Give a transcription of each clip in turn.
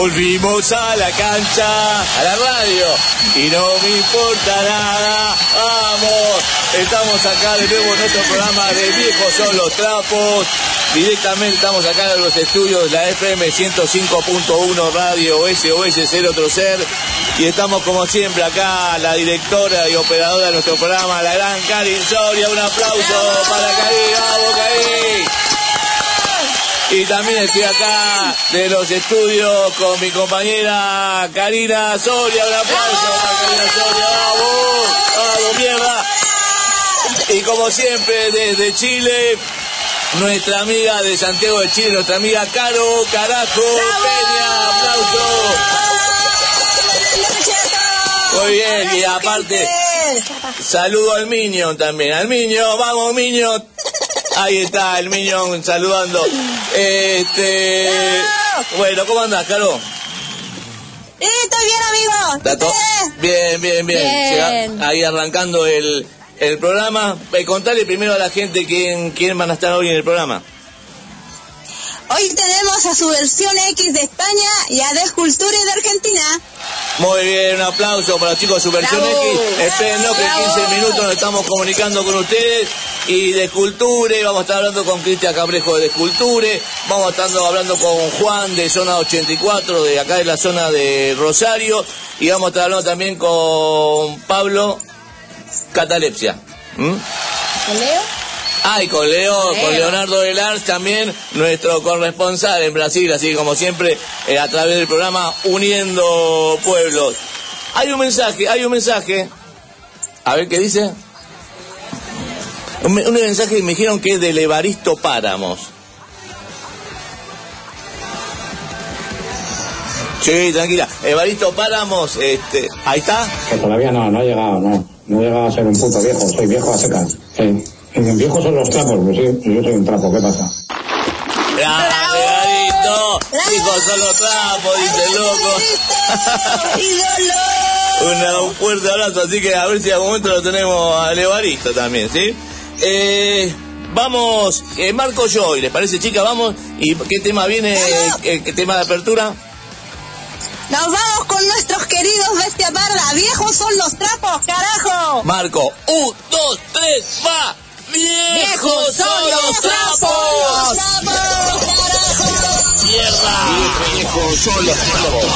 Volvimos a la cancha, a la radio, y no me importa nada. Vamos, estamos acá de nuevo en nuestro programa de Viejos son los trapos. Directamente estamos acá en los estudios, la FM 105.1 Radio SOS 0 Ser. Y estamos como siempre acá, la directora y operadora de nuestro programa, la gran Karin Soria. Un aplauso para Karin, vamos Karin. Y también estoy acá de los estudios con mi compañera Karina Soria. Un aplauso para Karina Soria. ¡Vamos! ¡Vamos, mierda! Y como siempre, desde Chile, nuestra amiga de Santiago de Chile, nuestra amiga Caro Carajo Peña. ¡Aplauso! Muy bien, y aparte, saludo al Miño también. Al Miño, vamos Miño. Ahí está el Miñón saludando. Este. Bueno, ¿cómo andás, Caro? Sí, estoy bien, amigo. ¿Está todo? Bien, bien, bien. Bien. Llega- Ahí arrancando el, el programa. Eh, contale primero a la gente quién, quién van a estar hoy en el programa. Hoy tenemos a su versión X de España y a Descultura de Argentina. Muy bien, un aplauso para los chicos de Subversión Bravo. X. Espérenlo que en Bravo. 15 minutos nos estamos comunicando con ustedes. Y de Esculture, vamos a estar hablando con Cristian Cabrejo de Esculture. Vamos a estar hablando con Juan de Zona 84, de acá de la zona de Rosario. Y vamos a estar hablando también con Pablo Catalepsia. ¿Mm? Leo? Ah, y con Leo, Leo. con Leonardo Velars también, nuestro corresponsal en Brasil, así como siempre, eh, a través del programa Uniendo Pueblos. Hay un mensaje, hay un mensaje. A ver qué dice. Un, me- un mensaje que me dijeron que es del Evaristo Páramos. Sí, tranquila. Evaristo Páramos, este, ahí está. Que todavía no, no he llegado, no. No he llegado a ser un puto viejo, soy viejo a secas. Sí. Y viejos son los trapos, pues sí, yo soy un trapo, ¿qué pasa? ¡Bravo! Hijos son los trapos, dice el loco. Un fuerte abrazo, así que a ver si al momento lo tenemos al Evaristo también, ¿sí? Eh, vamos, eh, Marco Joy, ¿les parece, chica? Vamos, ¿y qué tema viene? ¿Qué, qué tema de apertura? Nos vamos con nuestros queridos bestia parda. Viejos son los trapos, carajo. Marco, un, dos, tres, va. ¡Viejos son los trapos! ¡Mierda! ¡Viejos son los trapos!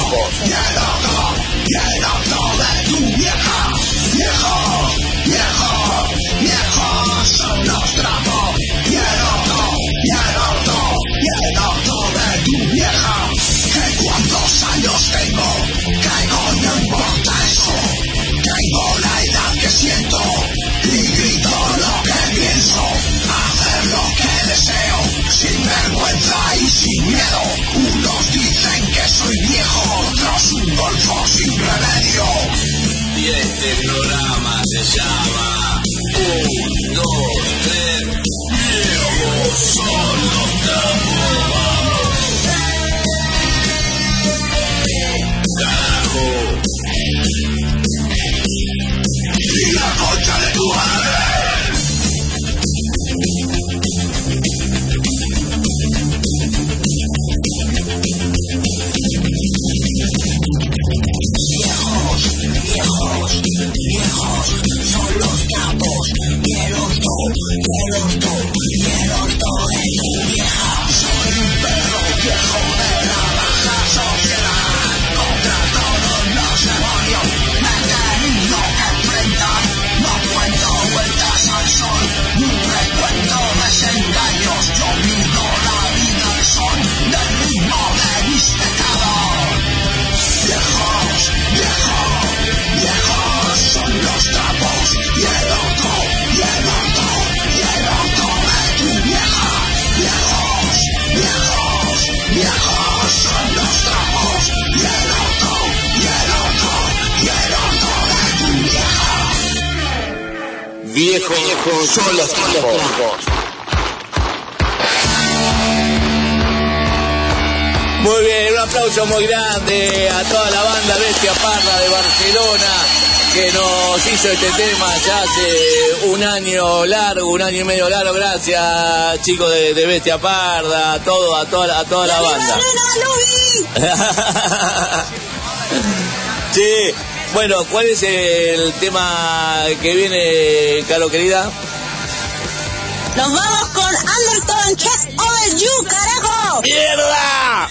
Un año y medio largo. Gracias, chicos de, de Bestia Parda, a todo, a toda, a toda la banda. sí, bueno, ¿cuál es el tema que viene, Caro querida? Nos vamos con Undertone Chest Over You, carajo. ¡Mierda!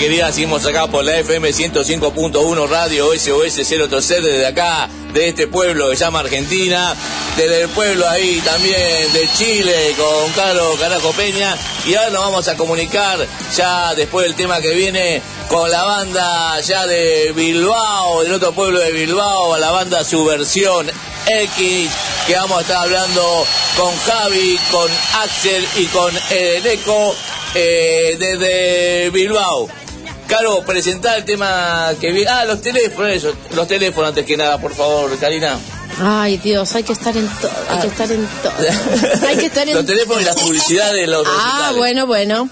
Querida, seguimos acá por la FM 105.1 Radio SOS 030 desde acá, de este pueblo que se llama Argentina, desde el pueblo ahí también de Chile con Carlos Carajo Peña. Y ahora nos vamos a comunicar ya después del tema que viene con la banda ya de Bilbao, del otro pueblo de Bilbao, la banda Subversión X, que vamos a estar hablando con Javi, con Axel y con Edeco eh, desde Bilbao. Caro, presentar el tema que viene. Ah, los teléfonos, eso, los teléfonos antes que nada, por favor, Karina. Ay, Dios, hay que estar en todo, hay que estar en todo. hay que estar en Los teléfonos y las publicidades de los Ah, recitales. bueno, bueno.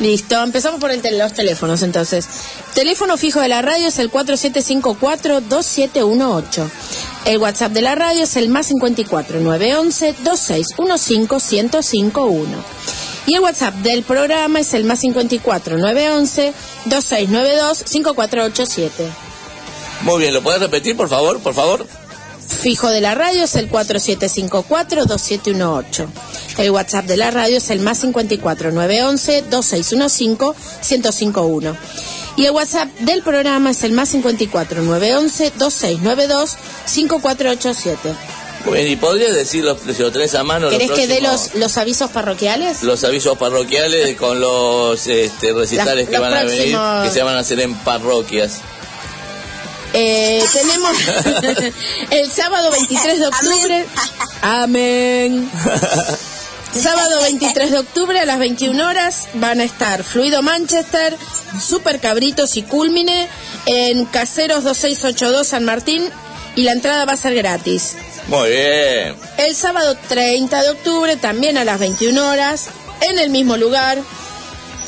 Listo, empezamos por el tel- los teléfonos entonces. Teléfono fijo de la radio es el 4754-2718. El WhatsApp de la radio es el más 54 911 2615 1051. Y el WhatsApp del programa es el más 54 911 2692 5487. Muy bien, ¿lo podés repetir, por favor? Por favor. Fijo de la radio es el 4754-2718. El WhatsApp de la radio es el más 54-911-2615-1051. Y el WhatsApp del programa es el más 54-911-2692-5487. Bien, ¿y podrías decirlo si lo tenés a mano? los ¿Querés que dé los, los avisos parroquiales? los avisos parroquiales con los este, recitales Las- que los van a venir, que se van a hacer en parroquias. Eh, tenemos el sábado 23 de octubre. Amén. Sábado 23 de octubre a las 21 horas van a estar Fluido Manchester, Super Cabritos y Culmine en Caseros 2682 San Martín y la entrada va a ser gratis. Muy bien. El sábado 30 de octubre, también a las 21 horas, en el mismo lugar,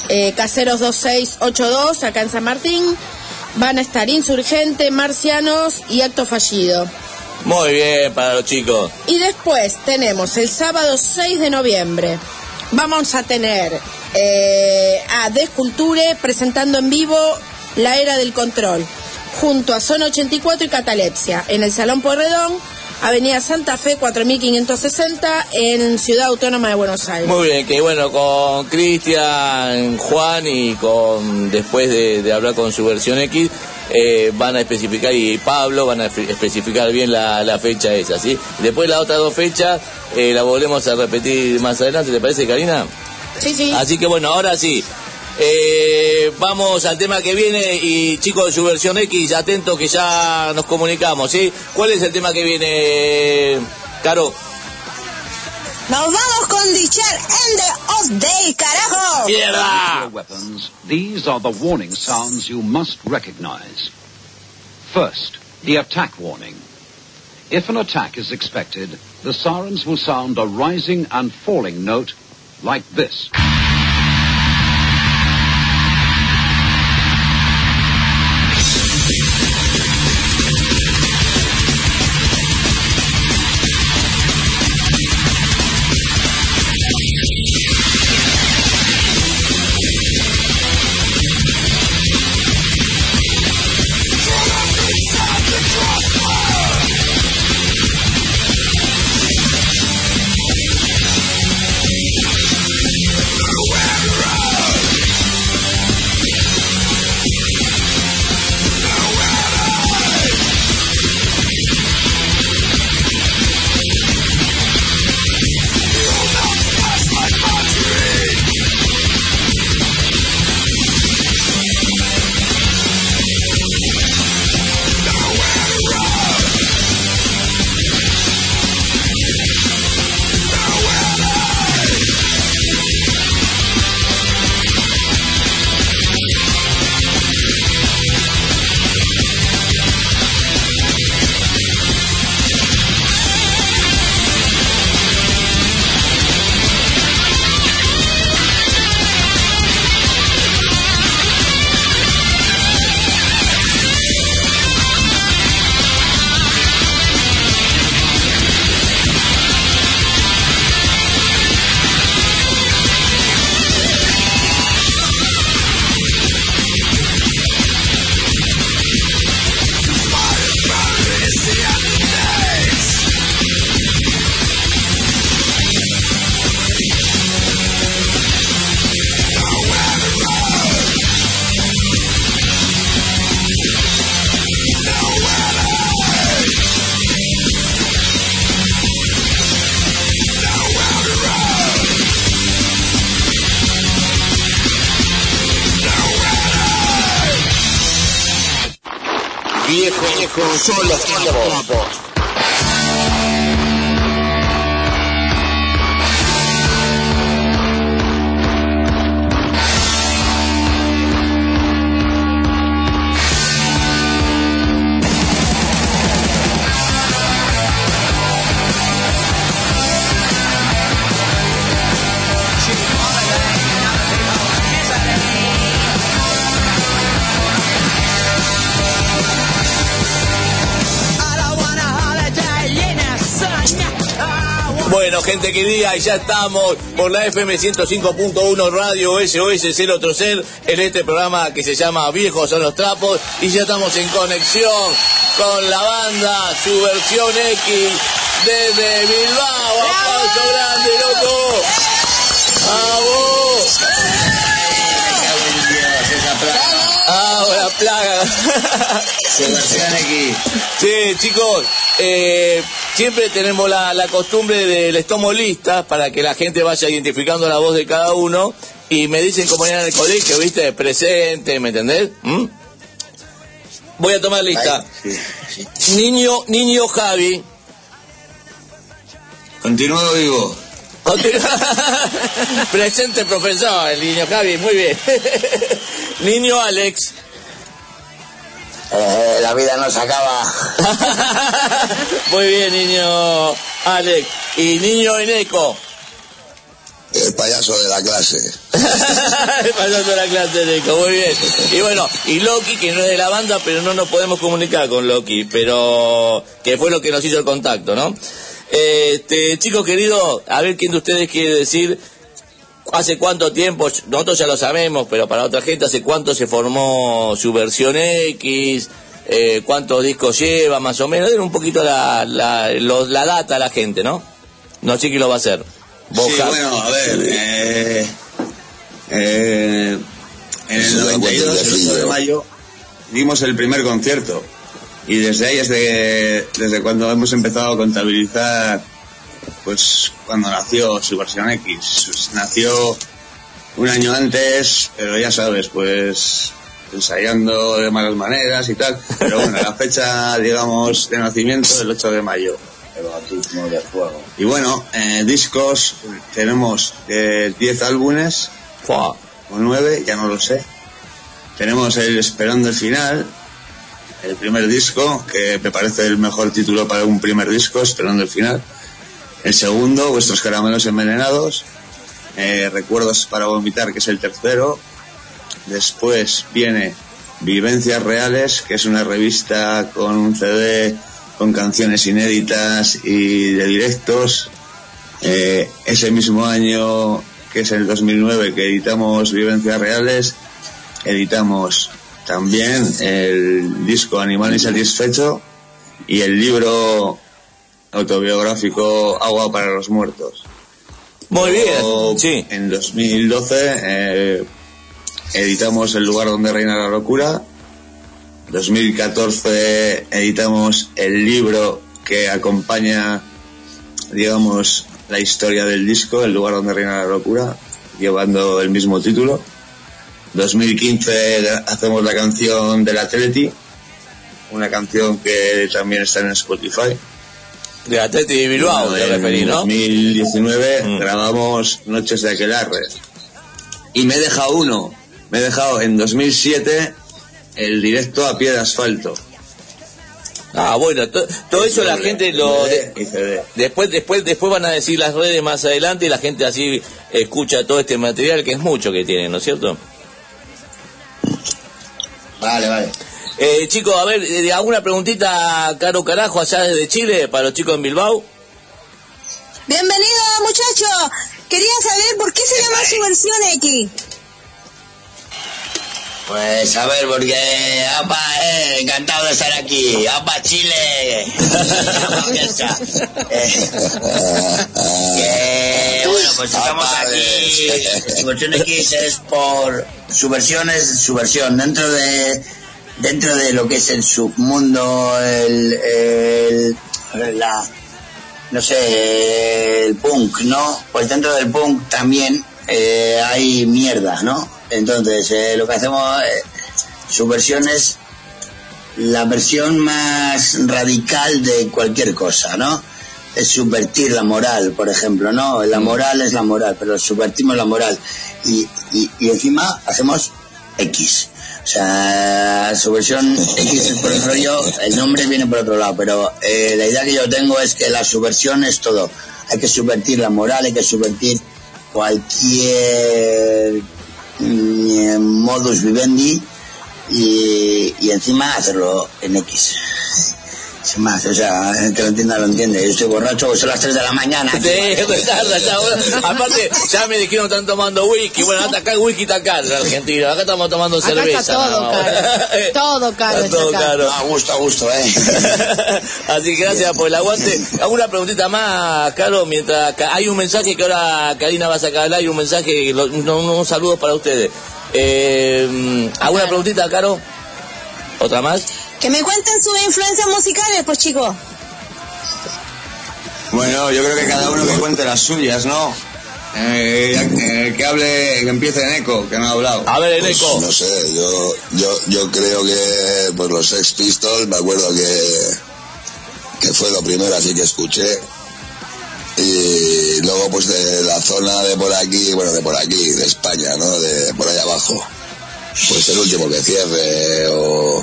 eh, Caseros 2682, acá en San Martín, van a estar Insurgente, Marcianos y Acto Fallido. Muy bien para los chicos. Y después tenemos el sábado 6 de noviembre, vamos a tener eh, a Desculture presentando en vivo La Era del Control, junto a Zona 84 y Catalepsia, en el Salón Porredón Avenida Santa Fe 4560 en Ciudad Autónoma de Buenos Aires. Muy bien, que bueno, con Cristian, Juan y con después de, hablar con su versión X, eh, van a especificar, y Pablo van a especificar bien la, fecha esa, ¿sí? Después las otras dos fechas eh, la volvemos a repetir más adelante, ¿te parece, Karina? Sí, sí. Así que bueno, ahora sí, eh, vamos al tema que viene y chicos de su versión X, atentos que ya nos comunicamos, ¿sí? ¿Cuál es el tema que viene, Caro? Nos vamos con Dicher End of Day, carajo. ¡Mierda! Weapons, these are the warning sounds you must recognize. First, the attack warning. If an attack is expected, the sirens will sound a rising and falling note like this. Querida, y ya estamos por la FM 105.1 Radio SOS 030 en este programa que se llama Viejos son los trapos y ya estamos en conexión con la banda, su versión X desde Bilbao. ¡Aplauso grande, loco! ¡Ah, la plaga! Su versión X. Sí, chicos, eh, siempre tenemos la, costumbre del estomo lista para que la gente vaya identificando la voz de cada uno y me dicen cómo era en el colegio, ¿viste? Presente, ¿me entendés? ¿Mm? Voy a tomar lista. Niño, niño Javi. Continuado vivo. Continúa. Presente profesor, el niño Javi, muy bien. niño Alex. Eh, la vida no se acaba. muy bien, niño Alex. Y niño Eneco. El payaso de la clase. el payaso de la clase, Eneco, muy bien. Y bueno, y Loki, que no es de la banda, pero no nos podemos comunicar con Loki, pero que fue lo que nos hizo el contacto, ¿no? Este, chicos queridos, a ver quién de ustedes quiere decir hace cuánto tiempo, nosotros ya lo sabemos, pero para otra gente, hace cuánto se formó su versión X, eh, cuántos discos lleva, más o menos, un poquito la, la, la data a la gente, ¿no? No sé quién lo va a hacer. sí, bueno, a ver, eh, eh, en el 92, el 8 de mayo, dimos el primer concierto. Y desde ahí, desde, desde cuando hemos empezado a contabilizar, pues cuando nació su versión X, pues, nació un año antes, pero ya sabes, pues ensayando de malas maneras y tal, pero bueno, la fecha, digamos, de nacimiento el 8 de mayo. Y bueno, eh, discos, tenemos eh, 10 álbumes, o 9, ya no lo sé. Tenemos el Esperando el Final, el primer disco, que me parece el mejor título para un primer disco, esperando el final. El segundo, Vuestros caramelos envenenados. Eh, Recuerdos para vomitar, que es el tercero. Después viene Vivencias Reales, que es una revista con un CD con canciones inéditas y de directos. Eh, ese mismo año, que es el 2009, que editamos Vivencias Reales, editamos también el disco Animal Insatisfecho y el libro autobiográfico Agua para los Muertos. Muy bien, sí. En 2012 eh, editamos El lugar donde reina la locura. 2014 editamos el libro que acompaña, digamos, la historia del disco, El lugar donde reina la locura, llevando el mismo título. 2015 hacemos la canción del Atleti, una canción que también está en Spotify. De Atleti de Bilbao, te en referís, ¿no? 2019 Mm. grabamos Noches de Aquelarre. Y me he dejado uno, me he dejado en 2007 el directo a pie de asfalto. Ah, bueno, to- todo eso la gente lo... de- después, después, después van a decir las redes más adelante y la gente así escucha todo este material que es mucho que tienen, ¿no es cierto? Vale, vale. Eh, chicos, a ver, eh, ¿alguna preguntita, Caro Carajo, allá desde Chile, para los chicos en Bilbao? Bienvenido, muchacho. Quería saber por qué se llama su versión X. Pues a ver, porque apa, eh, encantado de estar aquí. Apa Chile. Eh, que, bueno, pues estamos aquí. Su versión X es por su versión es su versión dentro de dentro de lo que es el submundo, el, el la no sé, el punk, ¿no? Pues dentro del punk también eh, hay mierda, ¿no? Entonces, eh, lo que hacemos, eh, su versión es la versión más radical de cualquier cosa, ¿no? Es subvertir la moral, por ejemplo, ¿no? La moral es la moral, pero subvertimos la moral. Y, y, y encima hacemos X. O sea, su versión X por el rollo, el nombre viene por otro lado, pero eh, la idea que yo tengo es que la subversión es todo. Hay que subvertir la moral, hay que subvertir cualquier mm, modus vivendi y, y encima hacerlo en X. Sin más, o sea, que lo entienda lo entiende. Yo estoy borracho, son las 3 de la mañana. Sí, es tarde, ya, bueno. Aparte, ya me dijeron que están tomando whisky. Bueno, hasta acá el whisky está caro en Argentina. Acá estamos tomando Acá cerveza. está todo caro. Todo caro Está todo caro. A gusto, a gusto, eh. Así que gracias por el aguante. ¿Alguna preguntita más, Caro? Mientras hay un mensaje que ahora Karina va a sacar al aire, un mensaje, un, un saludo para ustedes. Eh, ¿Alguna preguntita, Caro? ¿Otra más? Que me cuenten sus influencias musicales, pues chicos. Bueno, yo creo que cada uno que cuente las suyas, ¿no? Eh, eh, que hable, que empiece en eco, que no ha hablado. A ver, Pues, Eneco. no sé, yo, yo, yo creo que pues los Sex Pistols, me acuerdo que, que fue lo primero así que escuché. Y luego, pues de la zona de por aquí, bueno, de por aquí, de España, ¿no? De por ahí abajo. Pues el último que cierre o...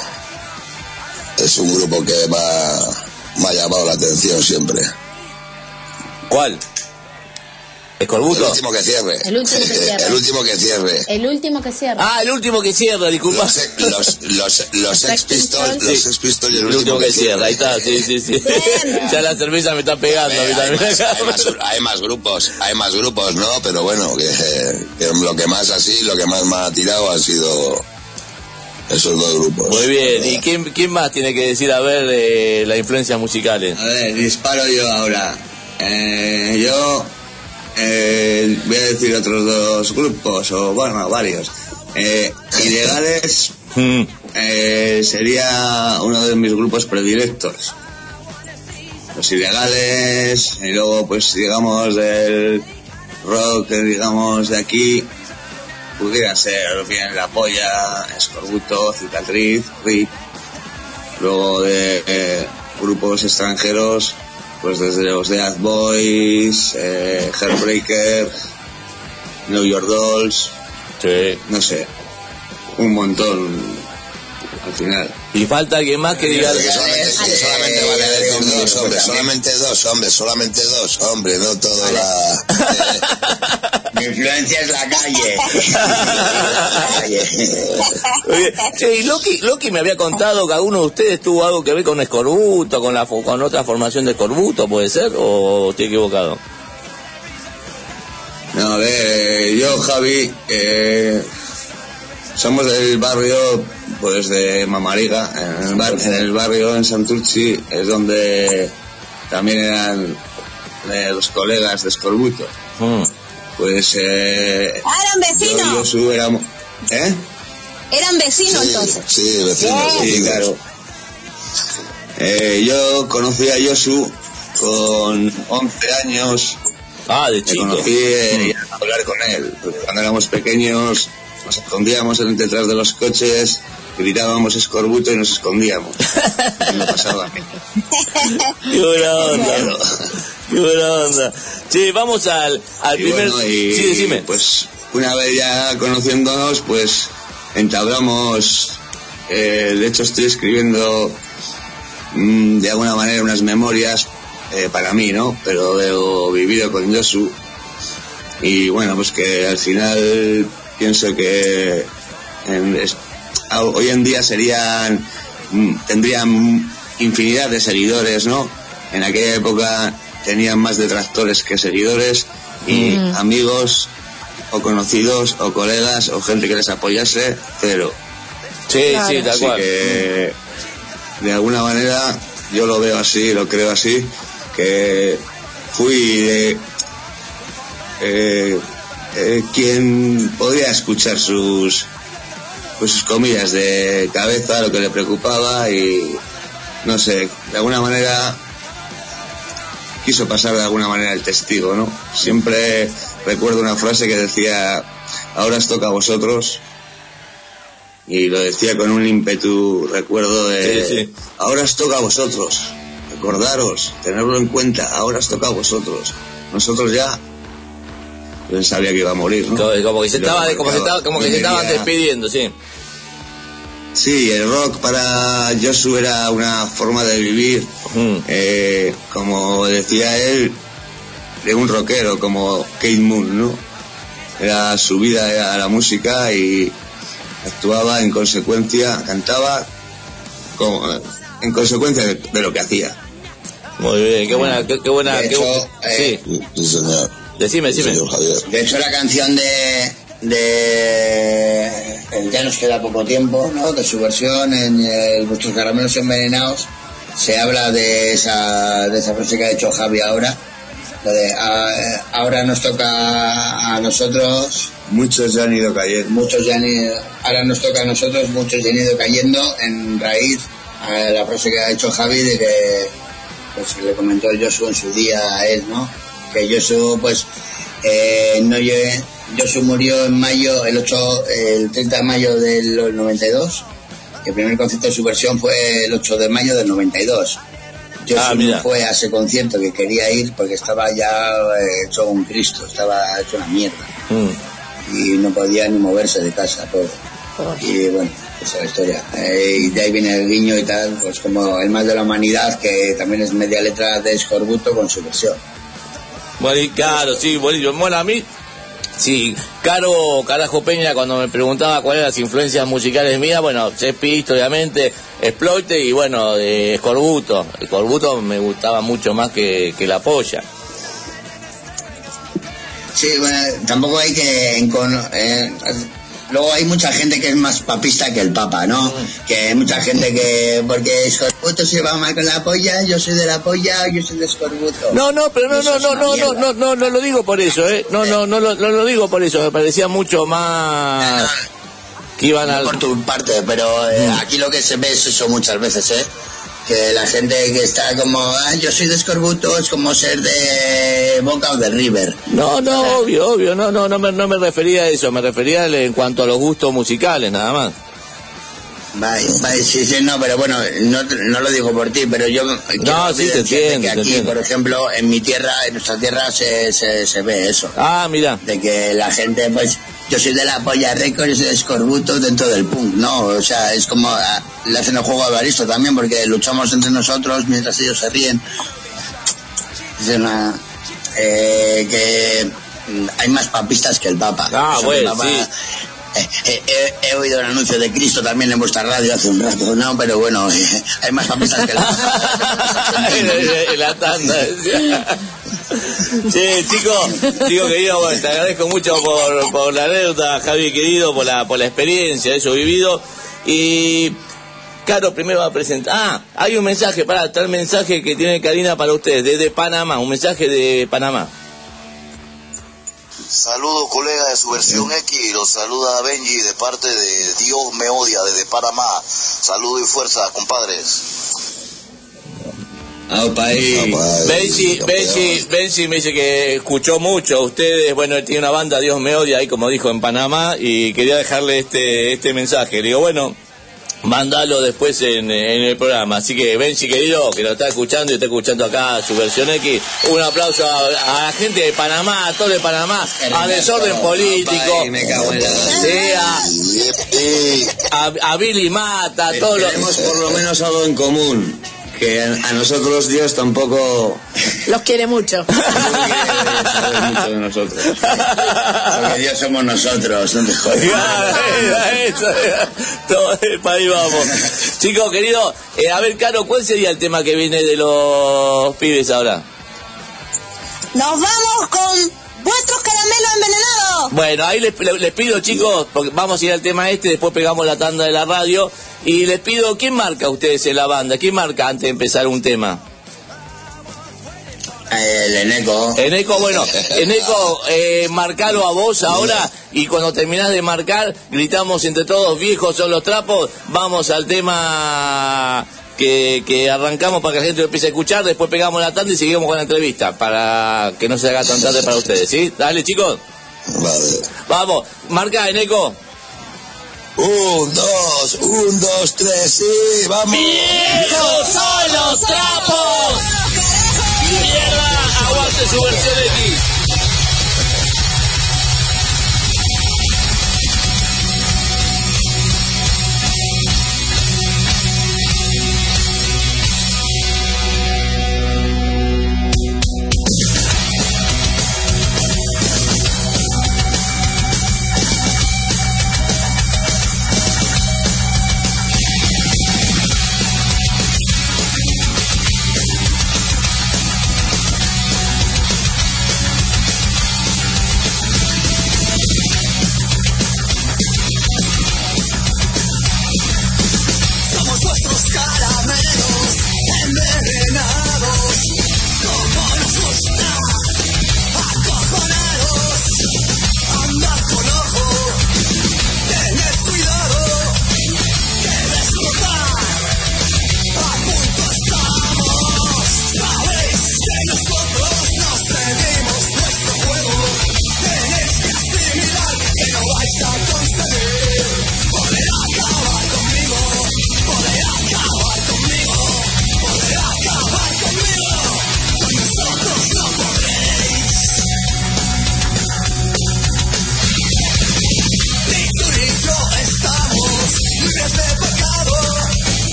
Es un grupo que me ha, me ha llamado la atención siempre. ¿Cuál? ¿Escorbuto? El último que cierre. El último que cierre. El último que cierre. El último que cierra. Ah, el último que cierra, disculpa. Los, los, los, los Sex Pistols, los Sex Pistols y el El último que cierra, ahí está, sí, sí, sí. ya la cerveza me está pegando a mí hay, también. más, hay, más, hay más grupos, hay más grupos, ¿no? Pero bueno, que, que lo que más así, lo que más me ha tirado han sido esos dos grupos. Muy bien, ¿y quién, quién más tiene que decir, a ver, eh, las influencias musicales? A ver, disparo yo ahora. Eh, yo eh, voy a decir otros dos grupos, o bueno, varios. Eh, ilegales Mm, eh, sería uno de mis grupos predilectos. Los ilegales, y luego pues digamos del rock, digamos de aquí, pudiera ser bien La Polla, Escorbuto, Cicatriz, Rip. Luego de eh, grupos extranjeros, pues desde los Death Boys, eh, Heartbreaker, New York Dolls, sí. no sé, un montón al final. Y falta alguien más que diga... Que solamente, que solamente vale decir dos hombres, solamente dos hombres, solamente dos hombres, no toda la... Mi influencia es la calle. La calle. Oye, che, y Loki, Loki me había contado que alguno de ustedes tuvo algo que ver con Escorbuto, con la con otra formación de Escorbuto, ¿puede ser? ¿O estoy equivocado? No, a ver, eh, yo, Javi, eh, somos del barrio, pues de Mamariga, en el, bar- en el barrio en Santurci es donde también eran eh, los colegas de Escorbuto. Mm. Pues eh, Ah, eran yo vecinos. Josu éramos... ¿Eh? Eran vecinos Sí, entonces. sí, vecinos. Sí, vecinos. claro. Eh, yo conocí a Josu con 11 años Ah, de Me chico. conocí eh, y a hablar con él. Cuando éramos pequeños nos escondíamos detrás de los coches, gritábamos escorbuto y nos escondíamos. Eso me pasaba. Qué buena onda. Qué buena onda. Sí, vamos al, al Y primer... bueno, y, Sí, decime. Pues una vez ya conociéndonos, pues entablamos. eh, de hecho, estoy escribiendo mm, de alguna manera unas memorias eh, para mí, ¿no? Pero de lo vivido con Josu. Y bueno, pues que al final pienso que en- es- a- hoy en día serían. mm, tendrían infinidad de seguidores, ¿no? En aquella época tenían más detractores que seguidores y amigos o conocidos o colegas o gente que les apoyase, cero. Sí, sí, tal Así cual. que de alguna manera yo lo veo así, lo creo así, que fui de, eh, eh, quien podía escuchar sus pues sus comillas de cabeza, lo que le preocupaba y no sé, de alguna manera quiso pasar de alguna manera el testigo, ¿no? Siempre recuerdo una frase que decía, ahora os toca a vosotros, y lo decía con un ímpetu, recuerdo de, Sí, sí. ahora os toca a vosotros, recordaros, tenerlo en cuenta, ahora os toca a vosotros, nosotros ya, yo sabía que iba a morir, ¿no? Como, que se estaba, como que se marcaba, estaba, como que yo se estaban despidiendo, sí. Sí, el rock para Josu era una forma de vivir, Mm. eh, como decía él, de un rockero, como Kate Moon, ¿no? Era su vida, era la música y actuaba en consecuencia, cantaba como, en consecuencia de, de lo que hacía. Muy bien, qué buena, qué, qué buena, De qué hecho, bu- eh, sí. Sí, señor. Decime, decime. señor Javier. De hecho, la canción de, de el Ya nos queda poco tiempo, ¿no? De su versión en el Vuestros caramelos envenenados, se habla de esa, de esa frase que ha hecho Javi ahora, lo de "Ah, ahora nos toca a nosotros, Muchos ya han ido cayendo. muchos ya han ido- ahora nos toca a nosotros, muchos ya han ido cayendo en raíz a la frase que ha hecho Javi de que pues le comentó el Josu en su día a él, ¿no? Que Josu pues eh, no Josu murió en mayo, el 8, el 30 de mayo del 92. El primer concierto de su versión fue el 8 de mayo del 92. Yo ah, no fue a ese concierto que quería ir porque estaba ya eh, hecho un Cristo, estaba hecho una mierda. Mm. Y no podía ni moverse de casa, todo. Oh. Y bueno, esa es la historia. Eh, y de ahí viene el guiño y tal, pues como el mal de la humanidad, que también es media letra de Escorbuto con su versión. Bueno, claro, sí, bueno, bueno, a mí Sí, Caro Carajo Peña cuando me preguntaba cuáles eran las influencias musicales mías, bueno, Chespirito obviamente, Exploite y bueno, de Escorbuto. Escorbuto me gustaba mucho más que, que La Polla. Sí, bueno, tampoco hay que... Eh, Luego hay mucha gente que es más papista que el Papa, ¿no? Que hay mucha gente que, porque Escorbuto se va mal con la polla, yo soy de la polla, yo soy de Escorbuto. No, no, pero no, no, no, no, no, no, no, no lo digo por eso, ¿eh? No, no, no, no, no lo digo por eso, me parecía mucho más... Que iban a... Por tu parte, pero eh, aquí lo que se ve es eso muchas veces, ¿eh? Que la gente que está como, ah, yo soy de Escorbuto, es como ser de Boca o de River. No, no, obvio, obvio, no, no, no me, no me refería a eso, me refería en cuanto a los gustos musicales, nada más. Vale, vale, sí, sí, no, pero bueno, no, no lo digo por ti, pero yo... No, sí, te entiendo, que aquí, por ejemplo, en mi tierra, en nuestra tierra se, se, se ve eso. Ah, mira. De que la gente, pues, yo soy de la polla récord soy de escorbuto dentro del punk, ¿no? O sea, es como ah, le hacen el juego a Baristo también porque luchamos entre nosotros mientras ellos se ríen. Es una... Eh, que hay más papistas que el Papa. Ah, bueno, sí. Eh, eh, he oído el anuncio de Cristo también en vuestra radio hace un rato, ¿no? Pero bueno, hay más papistas que el Papa. la tanda, Sí, chico, chico querido, te agradezco mucho por, por la anécdota, Javi querido, por la, por la experiencia, eso vivido. Y Caro primero va a presentar. Ah, hay un mensaje, para, está el mensaje que tiene Karina para ustedes, desde Panamá, un mensaje de Panamá. Saludos colega de su versión X, los saluda Benji de parte de Dios me odia desde Panamá. Saludos y fuerza, compadres. Benji, Benji, Benji me dice que escuchó mucho a ustedes. Bueno, él tiene una banda, Dios me odia, ahí como dijo en Panamá, y quería dejarle este, este mensaje. Le digo, bueno, mándalo después en, el programa. Así que Benji, querido, que lo está escuchando y está escuchando acá su versión X, un aplauso a, la gente de Panamá, a todo de Panamá, a Desorden Político, a, Billy Mata, a todos los... Tenemos por lo menos algo en común que a nosotros Dios tampoco los quiere mucho. mucho de nosotros. Porque Dios somos nosotros, no te Todo el país vamos. Chicos, querido, eh, a ver, Caro, ¿cuál sería el tema que viene de los pibes ahora? Nos vamos con vuestros caramelos envenenados. Bueno, ahí les, pido, chicos, porque vamos a ir al tema este, después pegamos la tanda de la radio. Y les pido, ¿quién marca ustedes en la banda? ¿Quién marca antes de empezar un tema? El Eneco. Eneco, bueno, Eneco, eh, marcalo a vos ahora y cuando terminás de marcar, gritamos entre todos, viejos son los trapos, vamos al tema que, que, arrancamos para que la gente lo empiece a escuchar, después pegamos la tanda y seguimos con la entrevista, para que no se haga tan tarde para ustedes, ¿sí? Dale, chicos. Vale. Vamos, marca, Eneco. Un, dos, un, dos, tres, sí, vamos. ¡Viejos son los trapos! ¡Mierda! ¡Aguante su versión X!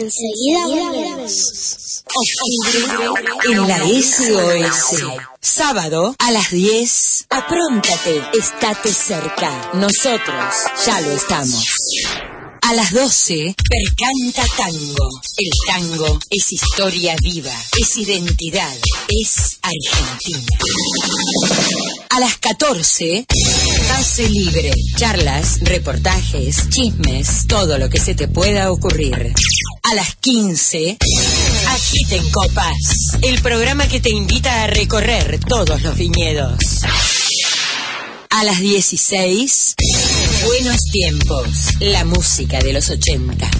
Enseguida volvemos. En la SOS. Sábado a las 10. Apróntate. Estate cerca. Nosotros ya lo estamos. A las 12, Percanta Tango. El tango es historia viva, es identidad, es Argentina. A las 14, Pase Libre. Charlas, reportajes, chismes, todo lo que se te pueda ocurrir. A las 15, Agiten Copas. El programa que te invita a recorrer todos los viñedos. A las 16, Buenos Tiempos, la música de los 80.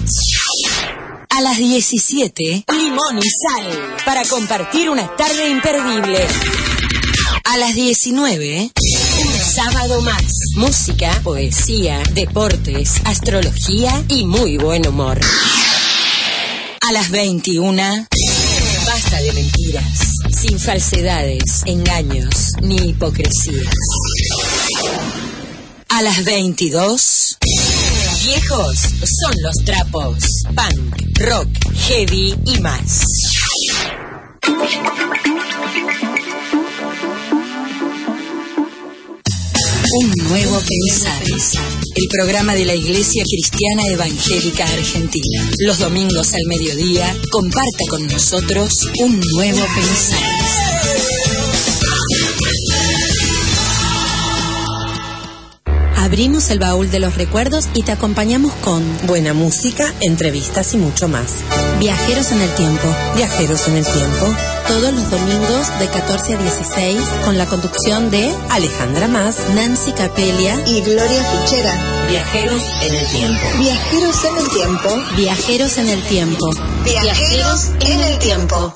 A las 17, Limón y Sal, para compartir una tarde imperdible. A las 19, un sábado más. Música, poesía, deportes, astrología y muy buen humor. A las 21, basta de mentiras, sin falsedades, engaños ni hipocresías. A las 22, viejos son los trapos, punk, rock, heavy y más. Un nuevo pensar. El programa de la Iglesia Cristiana Evangélica Argentina. Los domingos al mediodía, comparta con nosotros un nuevo pensar. Abrimos el baúl de los recuerdos y te acompañamos con buena música, entrevistas y mucho más. Viajeros en el tiempo. Viajeros en el tiempo. Todos los domingos de 14 a 16 con la conducción de Alejandra Más, Nancy Capelia y Gloria Fichera. Viajeros en el tiempo. Viajeros en el tiempo. Viajeros en el tiempo. Viajeros en el tiempo.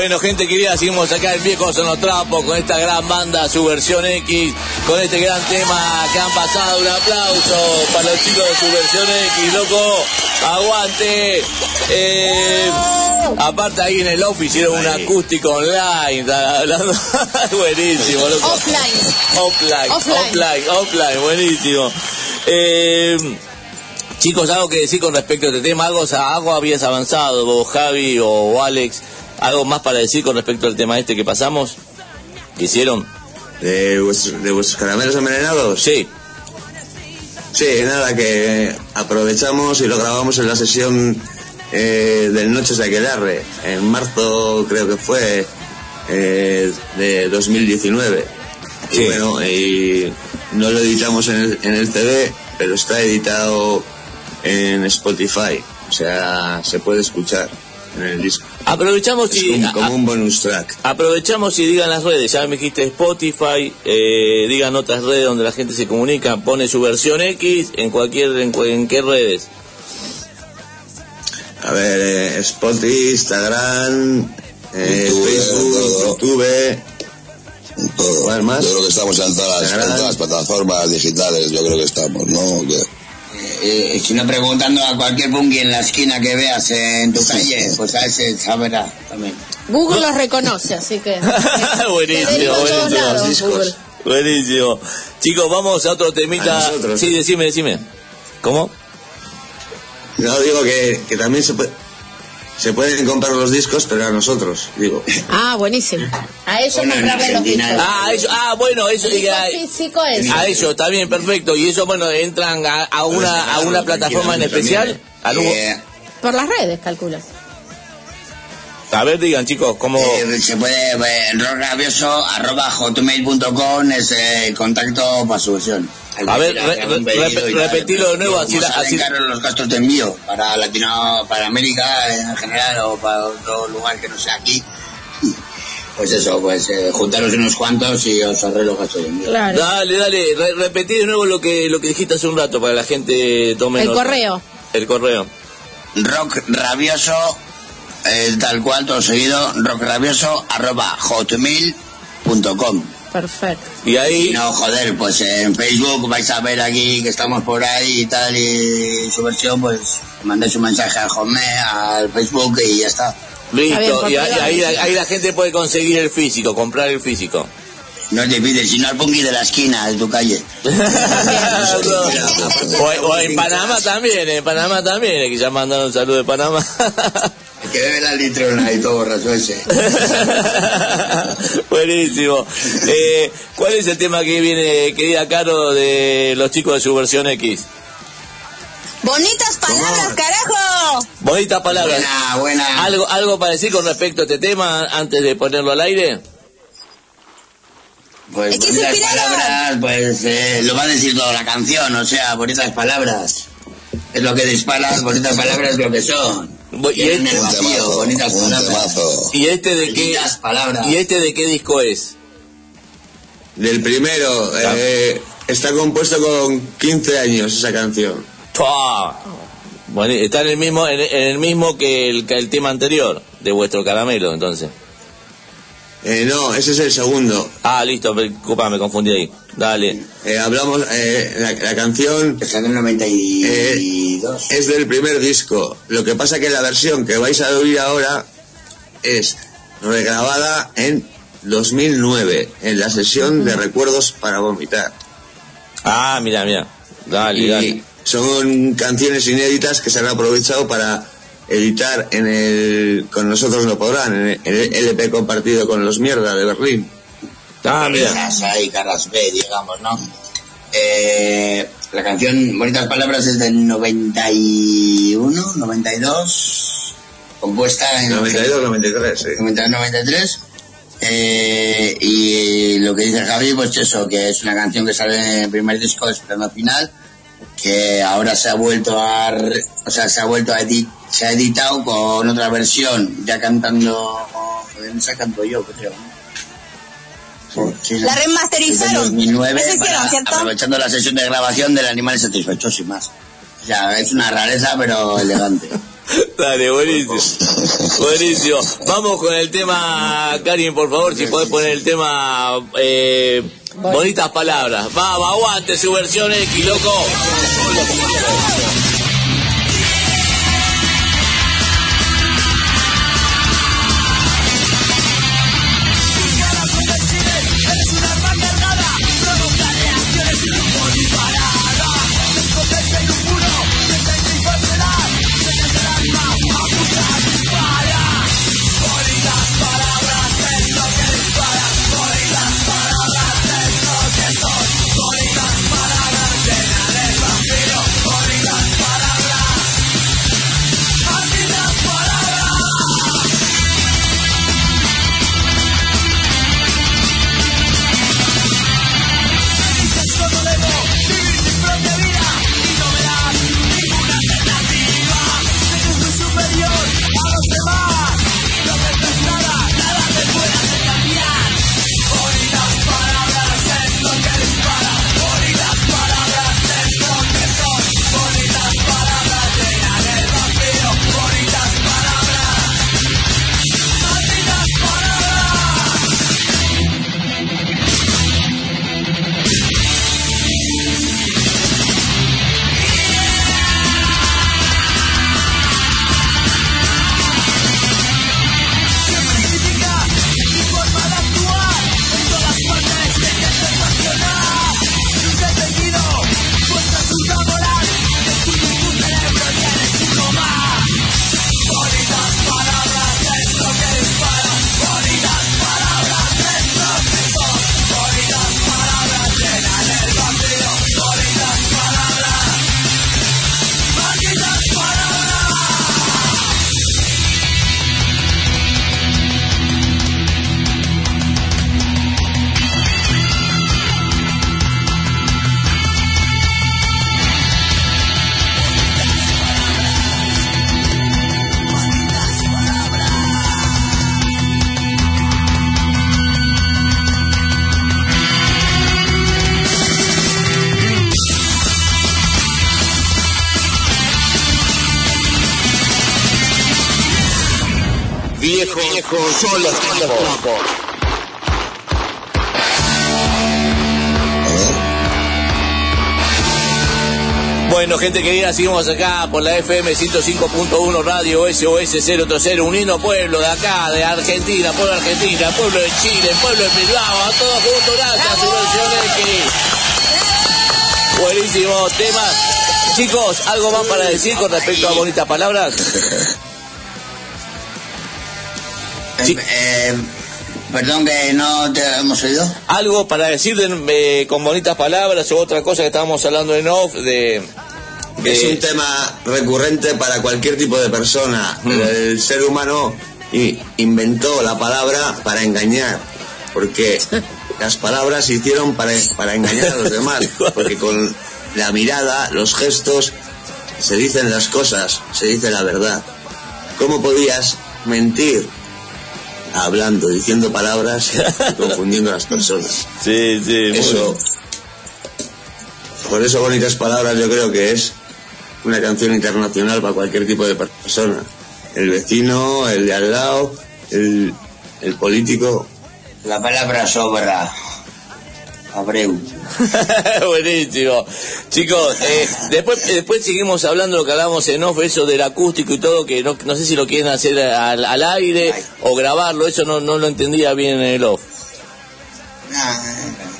Bueno, gente querida, seguimos acá en Viejos en los Trapos con esta gran banda, su versión X, con este gran tema que han pasado. Un aplauso para los chicos de su versión X, loco. Aguante. Eh, aparte ahí en el off hicieron un acústico online. hablando. buenísimo, loco. Offline. Offline, Offline. offline, offline, buenísimo. Eh, chicos, algo que decir con respecto a este tema, algo, algo habías avanzado, vos, Javi o Alex, algo más para decir con respecto al tema este que pasamos, que hicieron. ¿De vuestros, de vuestros caramelos envenenados? Sí. Sí, nada, que aprovechamos y lo grabamos en la sesión eh, del Noches de Aquelarre, en marzo creo que fue eh, de 2019. Y bueno, y no lo editamos en el, en el CD, pero está editado en Spotify, o sea, se puede escuchar en el disco. Aprovechamos Es y un- como un bonus track. aprovechamos y digan las redes, ya me dijiste Spotify, eh, digan otras redes donde la gente se comunica, pone su versión X en cualquier en, en qué redes. A ver, eh, Spotify, Instagram, eh, Facebook, YouTube. Todo. ¿Cuál más? Yo creo que estamos en todas, las- en todas las plataformas digitales, yo creo que estamos, ¿no? Eh, si no preguntando a cualquier punky en la esquina que veas en tu calle, pues a ese saberá también. Google los reconoce, así que. buenísimo, buenísimo. lados. Buenísimo. Chicos, vamos a otro temita. Sí, decime, decime. ¿Cómo? No digo que, que también se, puede- se pueden comprar los discos, pero a nosotros, digo. Ah, buenísimo. A ellos Bueno, en comprarle los discos. Ah, eso, ah, bueno, eso. Eh, físico es. A eso, está bien, perfecto. Y eso, bueno, entran a, a una, a una plataforma en especial. ¿A, Eh, Por las redes, calculas. a ver, digan, chicos, ¿cómo...? eh, se puede, eh, rockravioso arroba hotmail.com es eh, el contacto para su versión. A ver, Haga re- un pedido re- y tal. repetilo de nuevo, así así- los gastos de envío para Latino, para América en general o para otro lugar que no sea aquí. Pues eso, pues eh, juntaros unos cuantos y os ahorré los gastos de envío. Dale, dale, re- repetí de nuevo lo que, lo que dijiste hace un rato para que la gente tome El nota. correo. El correo. rock rabioso eh, tal cual todo seguido rockrabioso arroba hotmail.com Perfecto. y ahí no joder pues en Facebook vais a ver aquí que estamos por ahí y tal y su versión pues mandáis un mensaje al home al Facebook y ya está Listo, y ahí, ahí la- ahí la gente puede conseguir el físico, comprar el físico. no te pides sino al punky de la esquina de tu calle o, o en Panamá también, en Panamá también, que ya mandaron un saludo de Panamá. Que bebe la litrona y todo borracho ese Buenísimo. Eh, ¿Cuál es el tema que viene, querida Caro, de los chicos de su versión X? Bonitas palabras, carajo. Bonitas palabras. Buena, buena. ¿Algo, ¿Algo para decir con respecto a este tema antes de ponerlo al aire? Pues bonitas palabras, pues eh, lo va a decir toda la canción, o sea, bonitas palabras. Es lo que disparas, bonitas palabras es lo que son. Y este- el vacío, bonitas palabras. ¿Y este de qué, palabras. ¿Y este de qué disco es? Del primero, eh, está compuesto con 15 años esa canción. Está en el mismo, en, en el mismo que el, que el tema anterior de vuestro caramelo, entonces. Eh, no, ese es el segundo. Ah, listo, disculpa, me confundí ahí. Dale. Eh, hablamos, eh, la, la canción Está en el 92. es del primer disco. Lo que pasa que la versión que vais a oír ahora es regrabada en 2009, en la sesión de Recuerdos para Vomitar. Ah, mira, mira. Dale, Y dale. son canciones inéditas que se han aprovechado para editar en el con nosotros lo podrán en el LP compartido con los mierda de Berlín Ah, mira. Ahí, caras B, digamos, ¿no? Eh, la canción Bonitas Palabras es del 91, 92, compuesta en 92 93 sí. 92, 93. Eh, y lo que dice Javi, pues eso, que es una canción que sale en el primer disco de Esperando Final, que ahora se ha vuelto a, o sea, se ha vuelto a edit, se ha editado con otra versión, ya cantando, esa canto yo, creo. La remasterizaron. Desde 2009, Eso hicieron, para- ¿cierto? aprovechando la sesión de grabación del Animal Satisfecho, sin más. O sea, es una rareza, pero elegante. Dale, buenísimo. Buenísimo. Vamos con el tema, Karin, por favor, si podés poner el tema eh, Bonitas Palabras. Vamos, aguante su versión X, loco. Gente querida, seguimos acá por la FM 105.1 Radio SOS 030, uniendo pueblo de acá, de Argentina, pueblo de Argentina, pueblo de Chile, pueblo de Bilbao, a todos juntos, gracias, X. Buenísimo tema. Chicos, ¿algo más para decir con respecto a bonitas palabras? Eh, eh, perdón que no te hemos oído. Algo para decir de- eh, con bonitas palabras o otra cosa que estábamos hablando en off de... de- Es un tema recurrente para cualquier tipo de persona. El ser humano inventó la palabra para engañar, porque las palabras se hicieron para, para engañar a los demás, porque con la mirada, los gestos, se dicen las cosas, se dice la verdad. ¿Cómo podías mentir? Hablando, diciendo palabras y confundiendo a las personas. Sí, sí. Eso, por eso bonitas palabras yo creo que es una canción internacional para cualquier tipo de persona. El vecino, el de al lado, el, el político. La palabra sobra. Abreu. Buenísimo. Chicos, eh, después, después seguimos hablando lo que hablamos en off, eso del acústico y todo, que no, no sé si lo quieren hacer al, al aire o grabarlo, eso no, no lo entendía bien en el off. Nah,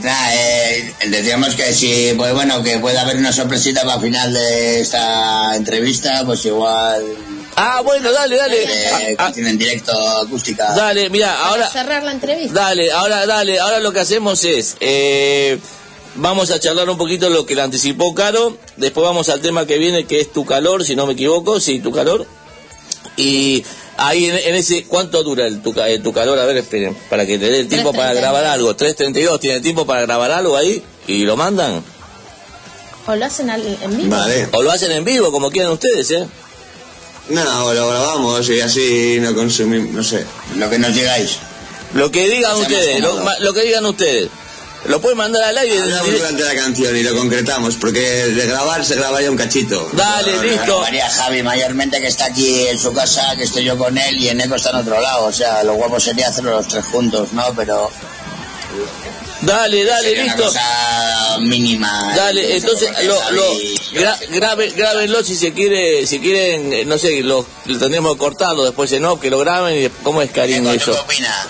eh, decíamos que si, pues bueno, que puede haber una sorpresita para el final de esta entrevista, pues igual. Ah, bueno, dale, dale. Eh, que tienen directo acústica. Dale, mira, ahora... Para cerrar la entrevista. Dale, ahora, dale, ahora lo que hacemos es, eh, vamos a charlar un poquito lo que le anticipó Caro, después vamos al tema que viene, que es tu calor, si no me equivoco, sí, tu calor, y ahí en, en ese, ¿cuánto dura el tu, eh, tu calor? A ver, esperen, para que le dé el tiempo para 3:32. grabar algo, 3.32, ¿tiene tiempo para grabar algo ahí? ¿Y lo mandan? O lo hacen al- en vivo. Vale. O lo hacen en vivo, como quieran ustedes, ¿eh? No, lo grabamos y así no consumimos, no sé. Lo que nos digáis. Lo que digan ustedes, lo, lo que digan ustedes. Lo pueden mandar al aire. Hablamos durante la canción y lo concretamos, porque de grabar se grabaría un cachito. Dale, No, listo. María Javi, mayormente que está aquí en su casa, que estoy yo con él y Eneco está en otro lado. O sea, lo guapo sería hacerlo los tres juntos, ¿no? Pero Dale, dale, sería una listo. cosa mínima. Dale, entonces lo, Javi- lo gra- grabe- grábenlo si se quiere, si quieren, eh, no sé, lo, lo tendremos cortado después, eh, ¿no? Que lo graben y cómo es cariño Eneco, ¿tú eso. qué opinas?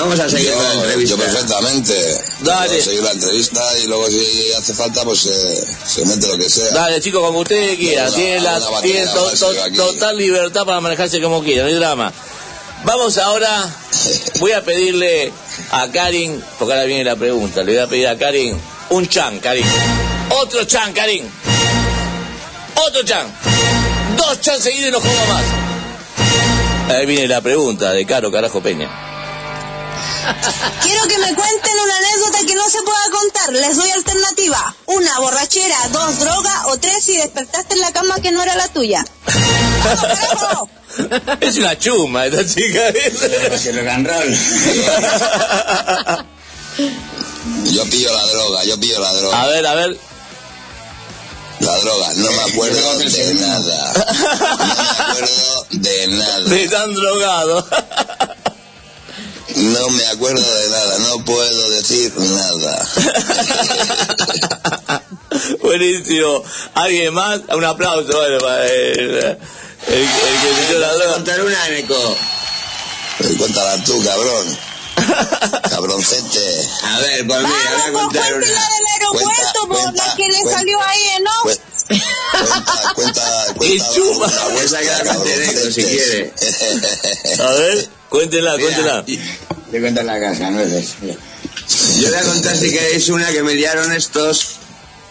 Vamos a seguir la entrevista. yo perfectamente. Dale. Puedo seguir la entrevista y luego si hace falta, pues eh, se mete lo que sea. Dale, chicos, como ustedes quieran. Tienen, la, tienen to- to- total libertad para manejarse como quieran, no hay drama. Vamos ahora, voy a pedirle a Karin, porque ahora viene la pregunta, le voy a pedir a Karin un chan, Karin. Otro chan, Karin. Otro chan. Dos chan seguidos y no juego más. Ahí viene la pregunta de Caro Carajo Peña. Quiero que me cuenten una anécdota que no se pueda contar. Les doy alternativa. Una, borrachera. Dos, droga. O tres, si despertaste en la cama que no era la tuya. Es una chuma esta chica. Yo pillo la droga, yo pillo la droga. A ver, a ver. La droga, no me acuerdo de nada. No me acuerdo de nada. De tan drogado. No me acuerdo de nada, no puedo decir nada. Buenísimo. ¿Alguien más? Un aplauso bueno, para el, el, el que metió la Voy a droga. contar una, Eneco. Pues cuéntala tú, cabrón. Cabroncete. A ver, mira, voy a contar Cuenta, una. del aeropuerto, por cuenta, la que le cuenta. salió ahí, ¿no? Cu- Cuenta, cuenta, Y cuenta. chuma. una vuelta, Esa que la cuente Eneco, si quiere. A ver, cuéntela, cuéntela. Te cuento en la casa, no es Mira. Yo voy a contar si queréis una que me liaron estos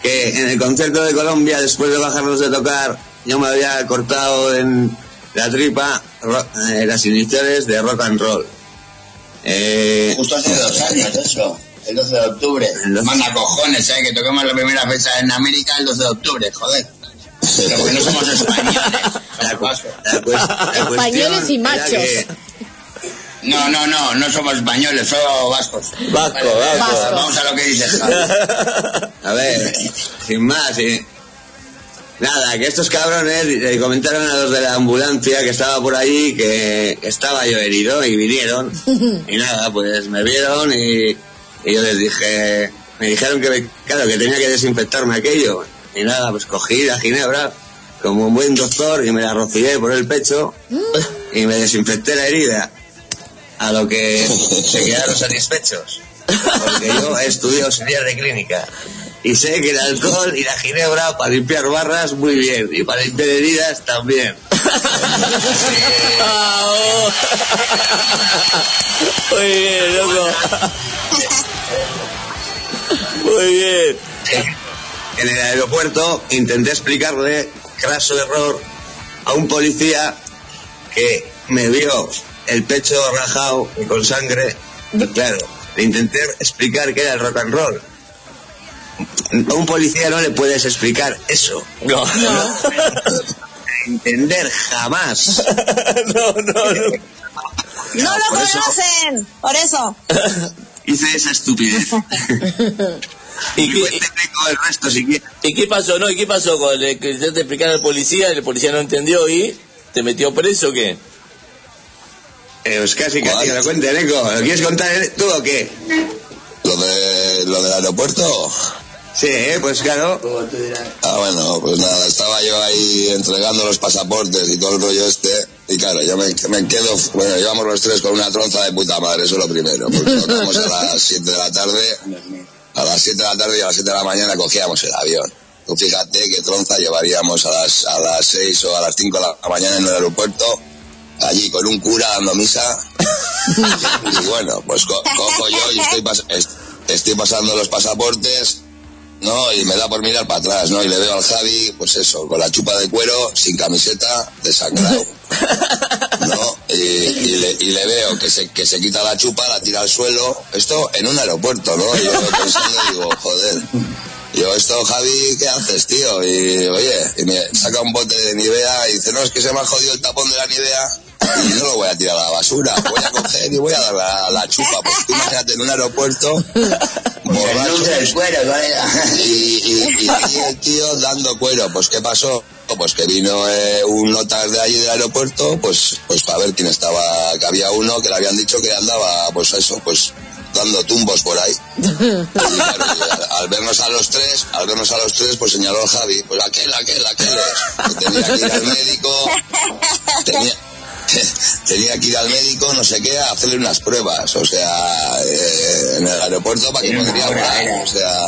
que en el concierto de Colombia, después de bajarnos de tocar, yo me había cortado en la tripa ro- eh, las iniciales de rock and roll. Eh, Justo hace dos años eso. El 12 de octubre. Manda cojones, ¿eh? Que toquemos la primera fecha en América el 12 de octubre, joder. Pero porque no somos españoles. la, cu- la cu- la cuestión Españoles y era machos. que- No, no, no, no somos españoles, somos vascos. Vasco, Vale, vasco. Vamos a lo que dice Javi. A ver, sin más. Nada, que estos cabrones le comentaron a los de la ambulancia que estaba por ahí que estaba yo herido y vinieron. Y nada, pues me vieron y, y yo les dije, me dijeron que, me- claro, que tenía que desinfectarme aquello. Y nada, pues cogí la ginebra como un buen doctor y me la rocié por el pecho y me desinfecté la herida. A lo que se quedaron satisfechos. Porque yo he estudiado auxiliar de clínica. Y sé que el alcohol y la ginebra para limpiar barras muy bien. Y para limpiar heridas también. Muy bien, loco. Muy bien. En el aeropuerto intenté explicarle, craso error, a un policía que me vio el pecho rajado y con sangre. Y claro, le intenté explicar que era el rock and roll. A un policía no le puedes explicar eso. No. Entender jamás. No, no, no. No lo por eso- conocen, por eso. Hice esa estupidez. ¿Y qué, cuénteme con el resto si quiere. ¿Y qué pasó? No, ¿y qué pasó con el que intentaste explicar al policía? El policía no entendió y te metió preso o qué? Eh, pues casi, casi que lo cuente, Neko. ¿Lo quieres contar eh, tú o qué? ¿Lo, de, ¿Lo del aeropuerto? Sí, eh, pues claro. Ah, bueno, pues nada, estaba yo ahí entregando los pasaportes y todo el rollo este. Y claro, yo me, me quedo, bueno, llevamos los tres con una tronza de puta madre, eso es lo primero. Porque tocamos a las 7 de la tarde, a las 7 de la tarde y a las 7 de la mañana cogíamos el avión. Tú fíjate qué tronza llevaríamos a las, a las 6 o a las 5 de la mañana en el aeropuerto, allí con un cura dando misa. Y bueno, pues co- cojo yo y estoy, pas- est- estoy pasando los pasaportes ¿no? Y me da por mirar para atrás, ¿no? Y le veo al Javi, pues eso, con la chupa de cuero, sin camiseta, desangrado. ¿No? Y, y le, y le veo que se, que se quita la chupa, la tira al suelo. Esto en un aeropuerto, ¿no? Y yo lo pensando y digo, joder. Yo, esto, Javi, ¿qué haces, tío? Y, oye, y me saca un bote de Nivea y dice, no, es que se me ha jodido el tapón de la Nivea y no lo voy a tirar a la basura, voy a coger y voy a dar la, la chupa. Pues tú imagínate en un aeropuerto, borracho, del cuero, y, y, el tío dando cuero. Pues, ¿qué pasó? Pues que vino eh, un notas de allí del aeropuerto, pues, pues para ver quién estaba, que había uno que le habían dicho que andaba, pues eso, pues dando tumbos por ahí. Y claro, y al, al vernos a los tres, al vernos a los tres, pues señaló el Javi, pues aquel, aquel, aquel es, que tenía que ir al médico, tenía, tenía que ir al médico, no sé qué, a hacerle unas pruebas, o sea, eh, en el aeropuerto para que podría hablar, o sea,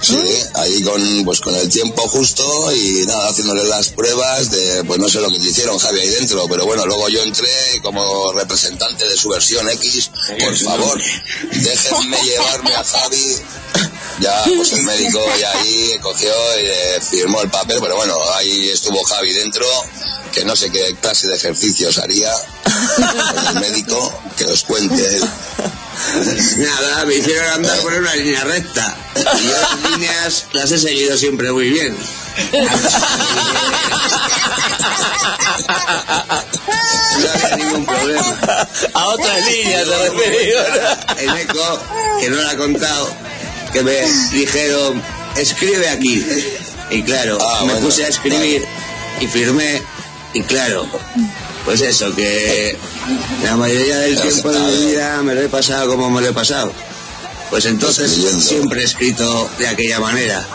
sí, ahí con, pues con el tiempo justo y nada, haciéndole las pruebas de, pues no sé lo que te hicieron Javi ahí dentro, pero bueno, luego yo entré como representante de su versión X, por favor, déjenme llevarme a Javi, ya pues el médico ya ahí cogió y eh, firmó el papel, pero bueno, ahí estuvo Javi dentro, que no sé qué clase de ejercicios haría con el médico, que os cuente él. Nada, me hicieron andar por una línea recta. Y yo las líneas las he seguido siempre muy bien. No había ningún problema. A otras líneas se referido. El eco, que no lo ha contado, que me dijeron, escribe aquí. Y claro, Ah, me bueno, puse a escribir y firmé. Y claro, pues eso, que la mayoría del tiempo de mi vida me lo he pasado como me lo he pasado. Pues entonces Escribiendo. siempre he escrito de aquella manera.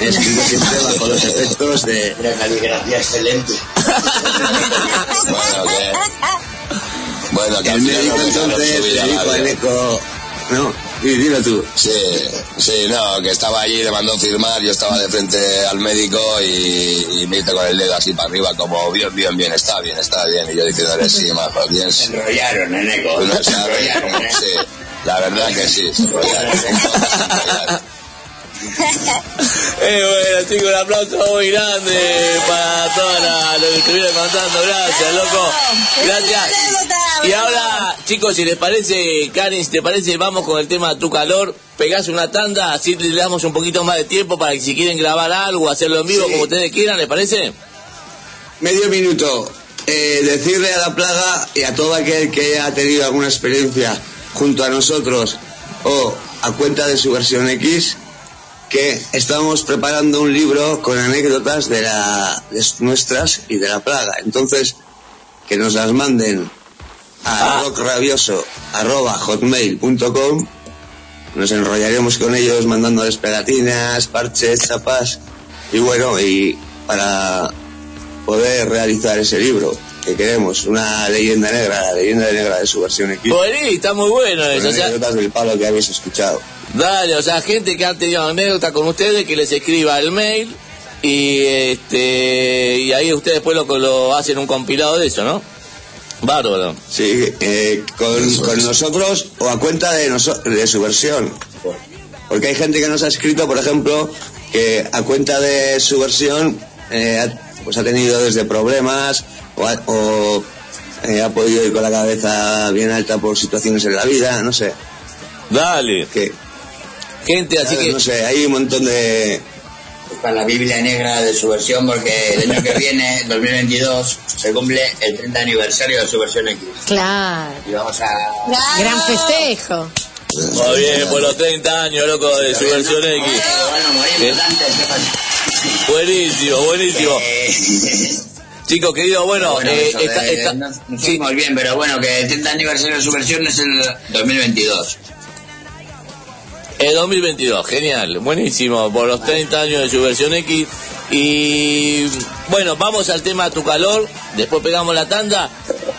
He escrito siempre bajo los efectos de... Una caligrafía excelente. Bueno, que, bueno, que El médico entonces le dijo al eco... No, di- dilo tú. Sí, sí, no, que estaba allí, le mandó firmar, yo estaba de frente al médico y, y me hizo con el dedo así para arriba como bien, bien, bien, está bien, está bien. Y yo diciéndole, sí, majo, bien, Se sí. enrollaron en eco. Tú no Se enrollaron, ¿eh? sí, la verdad que sí, se enrollaron, se enrollaron. Eh, bueno, chicos, un aplauso muy grande para todos los que estuvieron contando. Gracias, loco. Gracias. Y ahora, chicos, si les parece, Karen, si te parece, vamos con el tema Tu Calor. Pegás una tanda, así le damos un poquito más de tiempo para que si quieren grabar algo, hacerlo en vivo, Sí. como ustedes quieran, ¿les parece? Medio minuto. Eh, decirle a la plaga y a todo aquel que haya tenido alguna experiencia junto a nosotros o a cuenta de su versión X que estamos preparando un libro con anécdotas de, la, de nuestras y de la plaga. Entonces, que nos las manden a rockrabioso.hotmail.com nos enrollaremos con ellos mandándoles pegatinas, parches, chapas y bueno, y para poder realizar ese libro que queremos, una leyenda negra, la leyenda negra de su versión X. Bueno, está muy bueno eso. Con O sea, anécdotas del palo que habéis escuchado. Dale, o sea, gente que ha tenido anécdota con ustedes, que les escriba el mail y este y ahí ustedes después lo, lo hacen un compilado de eso, ¿no? Bárbaro. Sí, eh, con, con nosotros o a cuenta de, de su versión. Porque hay gente que nos ha escrito, por ejemplo, que a cuenta de su versión eh, ha, pues ha tenido desde problemas o, ha, o, eh, ha podido ir con la cabeza bien alta por situaciones en la vida, no sé. Dale. Que, Gente, así que no sé, hay un montón de... Para la Biblia negra de su versión, porque el año que viene, 2022, se cumple el 30 aniversario de su versión X. Claro. Y vamos a... Gran festejo. muy bien por los 30 años, loco, de su versión X. Bueno, morimos Bien. antes, ¿qué pasa? Buenísimo, buenísimo. Eh, Chicos, querido, bueno, bueno, eh, eso esta- de- esta- no, no sí, seguimos bien, pero bueno, que el 30 aniversario de su versión es el 2022. el 2022, genial, buenísimo, por los 30 años de su versión X. Y bueno, vamos al tema Tu Calor, después pegamos la tanda.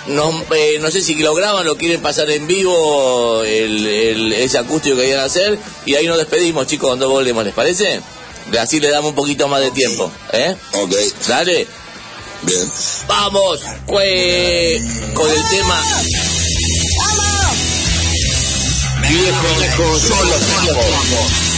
No, eh, no sé si lo graban, lo quieren pasar en vivo, el, el- ese acústico que quieran hacer. Y ahí nos despedimos, chicos, cuando volvemos, ¿les parece? Así le damos un poquito más de tiempo, ¿eh? Ok, Dale. Bien. Vamos pues, con el tema. Viejo, viejo, solo tiempo.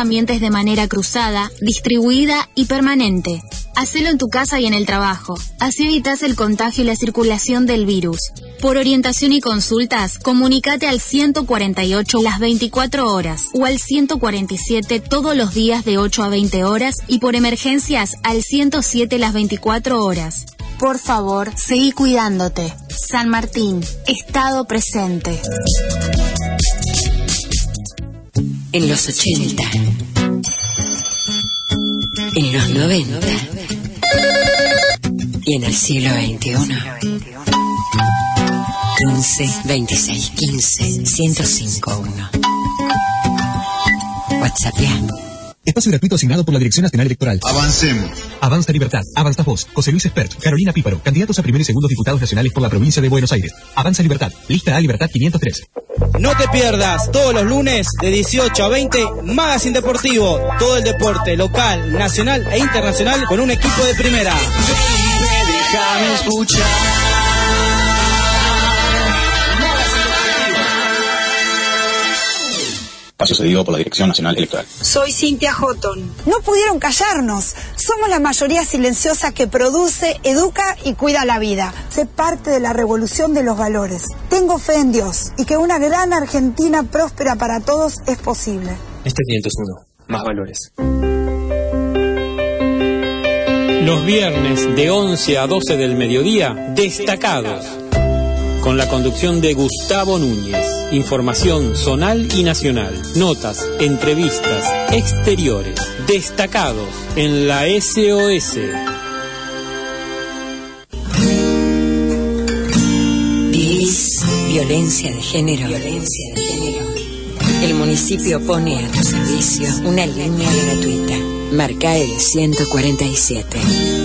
Ambientes de manera cruzada, distribuida y permanente. Hacelo en tu casa y en el trabajo. Así evitas el contagio y la circulación del virus. Por orientación y consultas, comunícate al 148 las 24 horas o al 147 todos los días de 8 a 20 horas y por emergencias al 107 las 24 horas. Por favor, seguí cuidándote. San Martín, Estado presente. En los 80. En los 90. Y en el siglo XXI. 15 26 15 105 1. WhatsApp ya. Espacio gratuito asignado por la Dirección Nacional Electoral. Avancemos. Avanza Libertad, Avanza Voz, José Luis Espert, Carolina Píparo, candidatos a primer y segundo diputados nacionales por la provincia de Buenos Aires. Avanza Libertad, lista A Libertad 503. No te pierdas todos los lunes de 18 a 20 Magazine Deportivo. Todo el deporte local, nacional e internacional con un equipo de primera. Déjame escuchar. Espacio cedido por la Dirección Nacional Electoral. Soy Cintia Houghton. No pudieron callarnos. Somos la mayoría silenciosa que produce, educa y cuida la vida. Sé parte de la revolución de los valores. Tengo fe en Dios y que una gran Argentina próspera para todos es posible. Este 501, más valores. Los viernes de 11 a 12 del mediodía, destacados. Con la conducción de Gustavo Núñez. Información zonal y nacional. Notas, entrevistas, exteriores. Destacados en la SOS. DIS, violencia de género. Violencia de género. El municipio pone a tu servicio una línea gratuita. Marca el 147.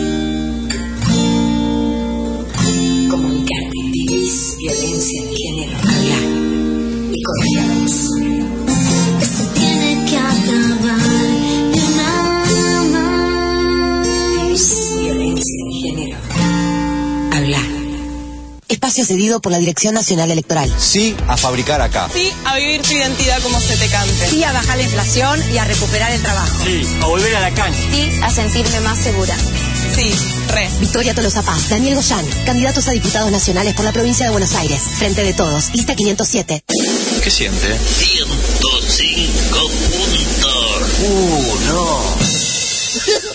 Espacio cedido por la Dirección Nacional Electoral. Sí a fabricar acá. Sí a vivir tu identidad como se te cante. Sí a bajar la inflación y a recuperar el trabajo. Sí a volver a la cancha. Sí a sentirme más segura. Sí, re. Victoria Tolosa Paz, Daniel Goyán, candidatos a diputados nacionales por la provincia de Buenos Aires. Frente de todos, lista 507. ¿Qué siente? 105 puntos. Uh, no.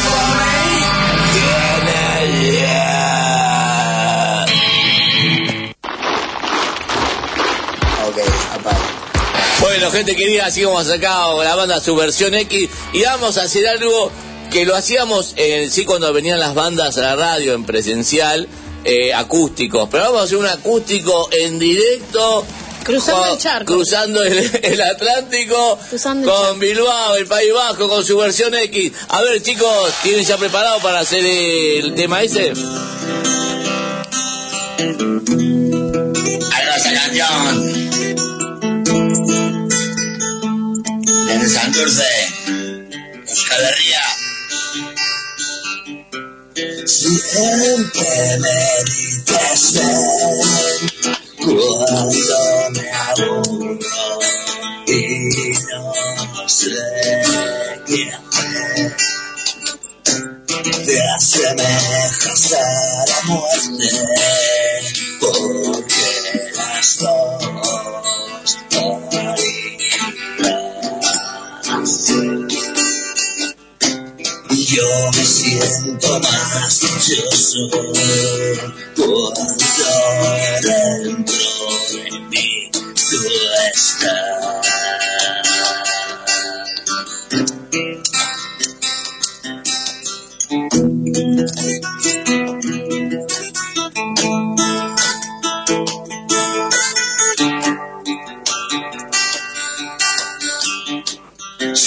Bueno, gente querida, así como sacado con la banda Subversión X y vamos a hacer algo que lo hacíamos en sí cuando venían las bandas a la radio en presencial, eh, acústicos, pero vamos a hacer un acústico en directo. Cruzando con- el charco. Cruzando el, el Atlántico Cruzando el con charco. Bilbao, el País Bajo, con su versión X. A ver, chicos, ¿tienen ya preparado para hacer el tema ese? Ahí va esa canción. Desde Santurce, Euskal Herria. Siempre me dices cuando me aburro y no sé qué hacer. Te asemejas a la muerte porque las dos morirás. Yo me siento más dichoso cuando dentro de mí tú estás.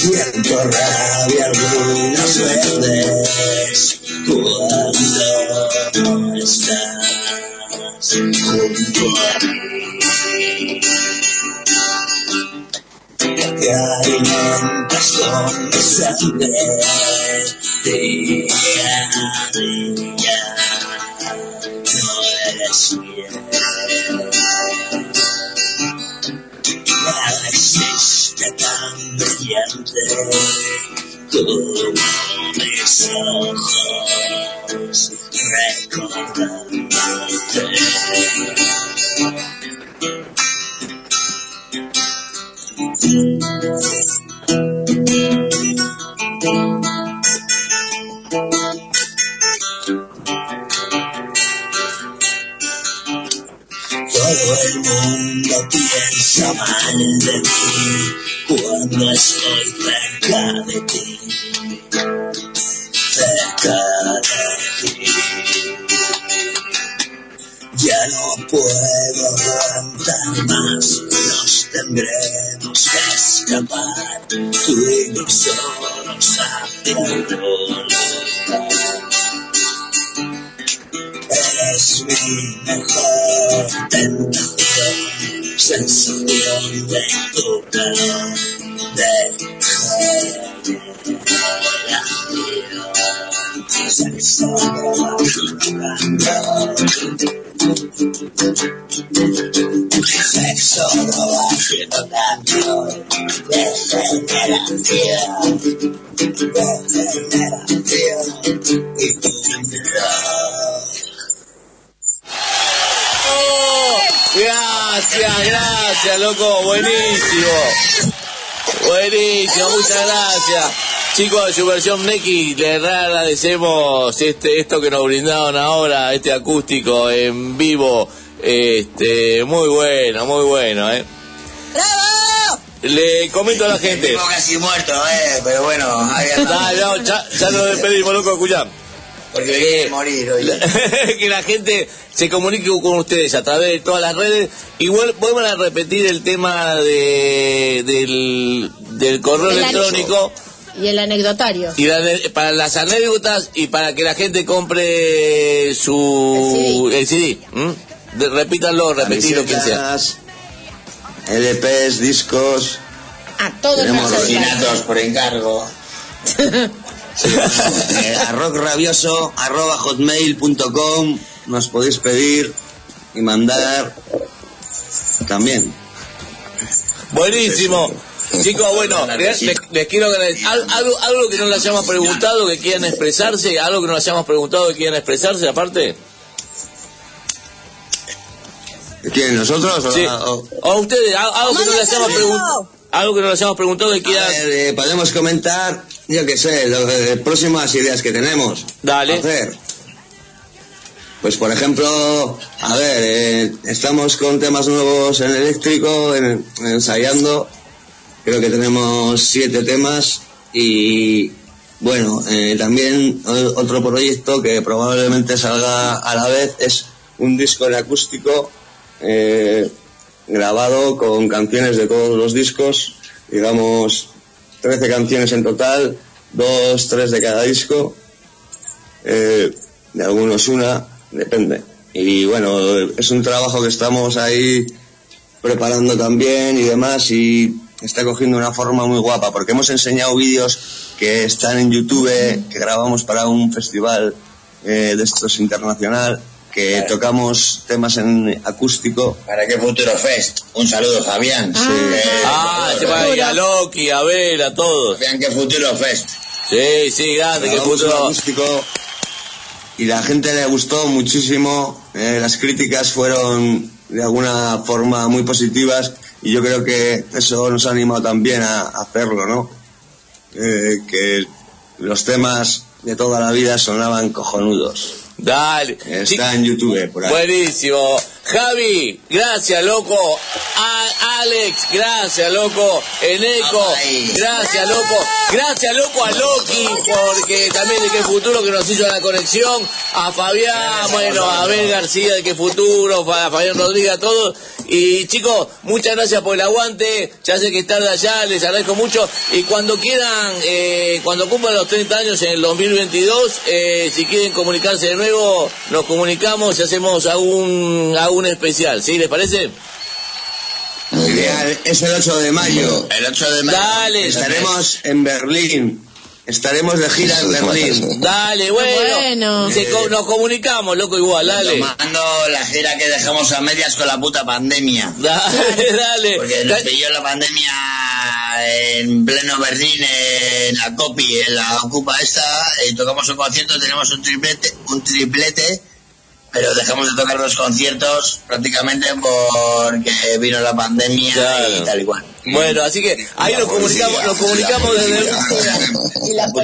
Siento rabia algunas veces cuando no estás junto a mí. Te alimentas con mi sangre día a día. No eres bien. Nada existe tan brillante como mis ojos Todo el mundo piensa mal de mí cuando estoy cerca de ti. Cerca de ti. Ya no puedo aguantar más, nos tendremos que escapar, tú y hacia otro lugar. Eres mi mejor tentación, sensación de tocar, de relación, sexo Sexo no agitando, de generación, loco, buenísimo. Buenísimo, muchas gracias. Chicos de su versión Neki, les agradecemos este, esto que nos brindaron ahora, este acústico en vivo. Este, muy bueno, muy bueno, eh. ¡Bravo! Le comento a la gente. Vivo casi muerto, eh, pero bueno, ahí. Dale, no, ya, ya nos despedimos, loco, escuchá. Porque venía a morir hoy. que la gente se comunique con ustedes a través de todas las redes. Igual vuelvan a repetir el tema de, del, del correo El electrónico Y el anecdotario. y la- para las anécdotas y para que la gente compre su el CD. ¿m? De- repítanlo, repetilo quien sea. LPs, discos. A todos Tenemos los por encargo. Eh, a rockrabioso arroba hotmail.com nos podéis pedir y mandar también. Buenísimo. Chicos, bueno, les, les quiero agradecer. Al- Algo, algo que no les hayamos preguntado, que quieran expresarse, algo que no les hayamos preguntado, que quieran expresarse, aparte. ¿Quién? ¿Nosotros? o- Sí. o- O ustedes, al- algo que no les hayamos preguntado. Algo que no les hayamos preguntado que A quieran. ver, eh, podemos comentar, yo qué sé, las eh, próximas ideas que tenemos. Dale. Hacer. Pues por ejemplo, a ver, eh, estamos con temas nuevos en eléctrico, en- ensayando creo que tenemos siete temas y bueno, eh, también otro proyecto que probablemente salga a la vez es un disco en acústico eh, grabado con canciones de todos los discos, digamos 13 canciones en total, dos, tres de cada disco, de algunos una, depende. Y bueno, es un trabajo que estamos ahí preparando también y demás y está cogiendo una forma muy guapa porque hemos enseñado vídeos que están en YouTube, que grabamos para un festival eh, de estos internacional, que tocamos temas en acústico. ¿Para qué Futuro Fest? Un saludo, Fabián. Ah, ah se va a ir a Loki, a ver, a todos. Fabián, que Futuro Fest. Sí, sí, grande, que Futuro. Acústico y la gente le gustó muchísimo, eh, las críticas fueron de alguna forma muy positivas y yo creo que eso nos ha animado también a, hacerlo, ¿no? Eh, que los temas de toda la vida sonaban cojonudos. Dale. Está en YouTube por ahí. Buenísimo. Javi, gracias, loco. A Alex, gracias, loco. Eneco, gracias, loco. Gracias, loco, a Loki, porque también de qué futuro que nos hizo la conexión. A Fabián, bueno, a Abel García de qué futuro, a Fabián Rodríguez, a todos. Y chicos, muchas gracias por el aguante. Ya sé que es tarde allá, les agradezco mucho. Y cuando quieran, eh, cuando cumplan los 30 años en el 2022, eh, si quieren comunicarse de nuevo, nos comunicamos y hacemos algún, algún especial. ¿Sí? ¿Les parece? Es el 8 de mayo. El 8 de mayo. Dale. Estaremos en Berlín. Estaremos de gira en Berlín. Dale, bueno. nos comunicamos, loco, igual, dale. Tomando la gira que dejamos a medias con la puta pandemia. Dale, dale. Porque nos pilló la pandemia en pleno Berlín, en la copy, en la ocupa esta, y tocamos un concierto, tenemos un triplete, un triplete pero dejamos de tocar los conciertos prácticamente porque vino la pandemia y tal igual. Bueno, así que ahí nos comunicamos, nos comunicamos desde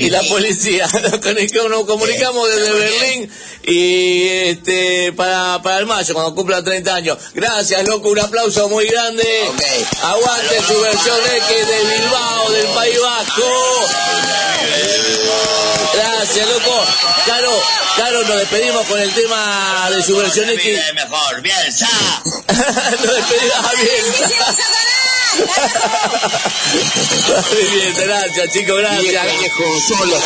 y la policía, nos comunicamos, desde Berlín y este para, para el mayo cuando cumpla 30 años. Gracias, loco, un aplauso muy grande. Aguante su versión X de Bilbao, del País Vasco. Gracias, loco. Caro, Caro, nos despedimos con el tema de su versión X. mejor, Bielsa. nos despedimos a Bielsa. bien, gracias, chicos, gracias. Solo.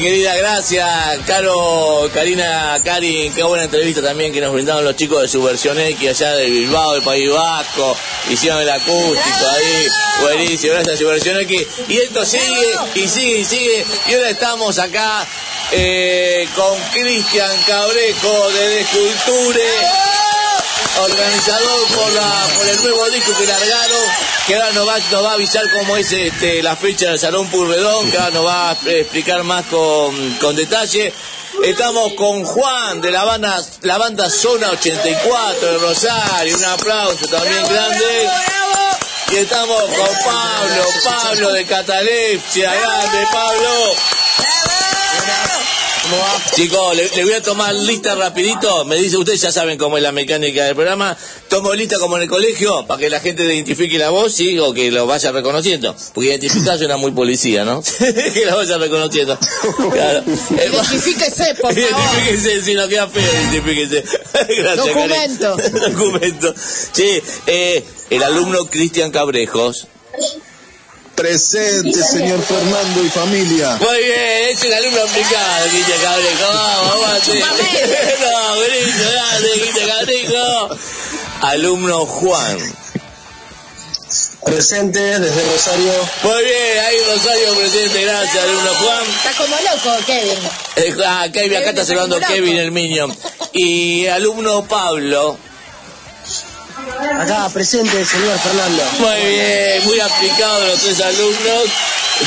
Querida, gracias. Caro, Karina, Karin, qué buena entrevista también que nos brindaron los chicos de Subversión X allá de Bilbao, del País Vasco. Hicieron el acústico ahí. Buenísimo, gracias Subversión X. Y esto sigue, y sigue, y sigue. Y ahora estamos acá eh, con Cristian Cabrejo de Desculture. Organizador por, la, por el nuevo disco que largaron, que ahora nos va, nos va a avisar cómo es este, la fecha del Salón Purredón, que ahora nos va a explicar más con, con detalle. Estamos con Juan de la banda, la banda Zona 84 de Rosario, un aplauso también grande. Y estamos con Pablo, Pablo de Catalepsia, grande Pablo. Chicos, le, le voy a tomar lista rapidito. Me dice, ustedes ya saben cómo es la mecánica del programa. Tomo lista como en el colegio para que la gente identifique la voz, sí, o que lo vaya reconociendo. Porque identificar suena muy policía, ¿no? que lo vaya reconociendo. Claro. Identifíquese, por favor. Identifíquese, si no queda feo, identifíquese. Gracias, Documento. Documento. Sí, eh, el alumno Cristian Cabrejos. Presente, señor Fernando y familia. Muy bien, es un alumno aplicado, Cristian Cabrejo. Vamos, aguante. No, buenísimo, grande, Cristian Cabrejo. Alumno Juan. Presente desde Rosario. Muy bien, ahí Rosario presente, gracias, alumno Juan. Está como loco, Kevin. Eh, ah, Kevin, acá está saludando Kevin, el niño. Y alumno Pablo. Acá presente, señor Fernando. Muy bien, muy aplicados los tres alumnos.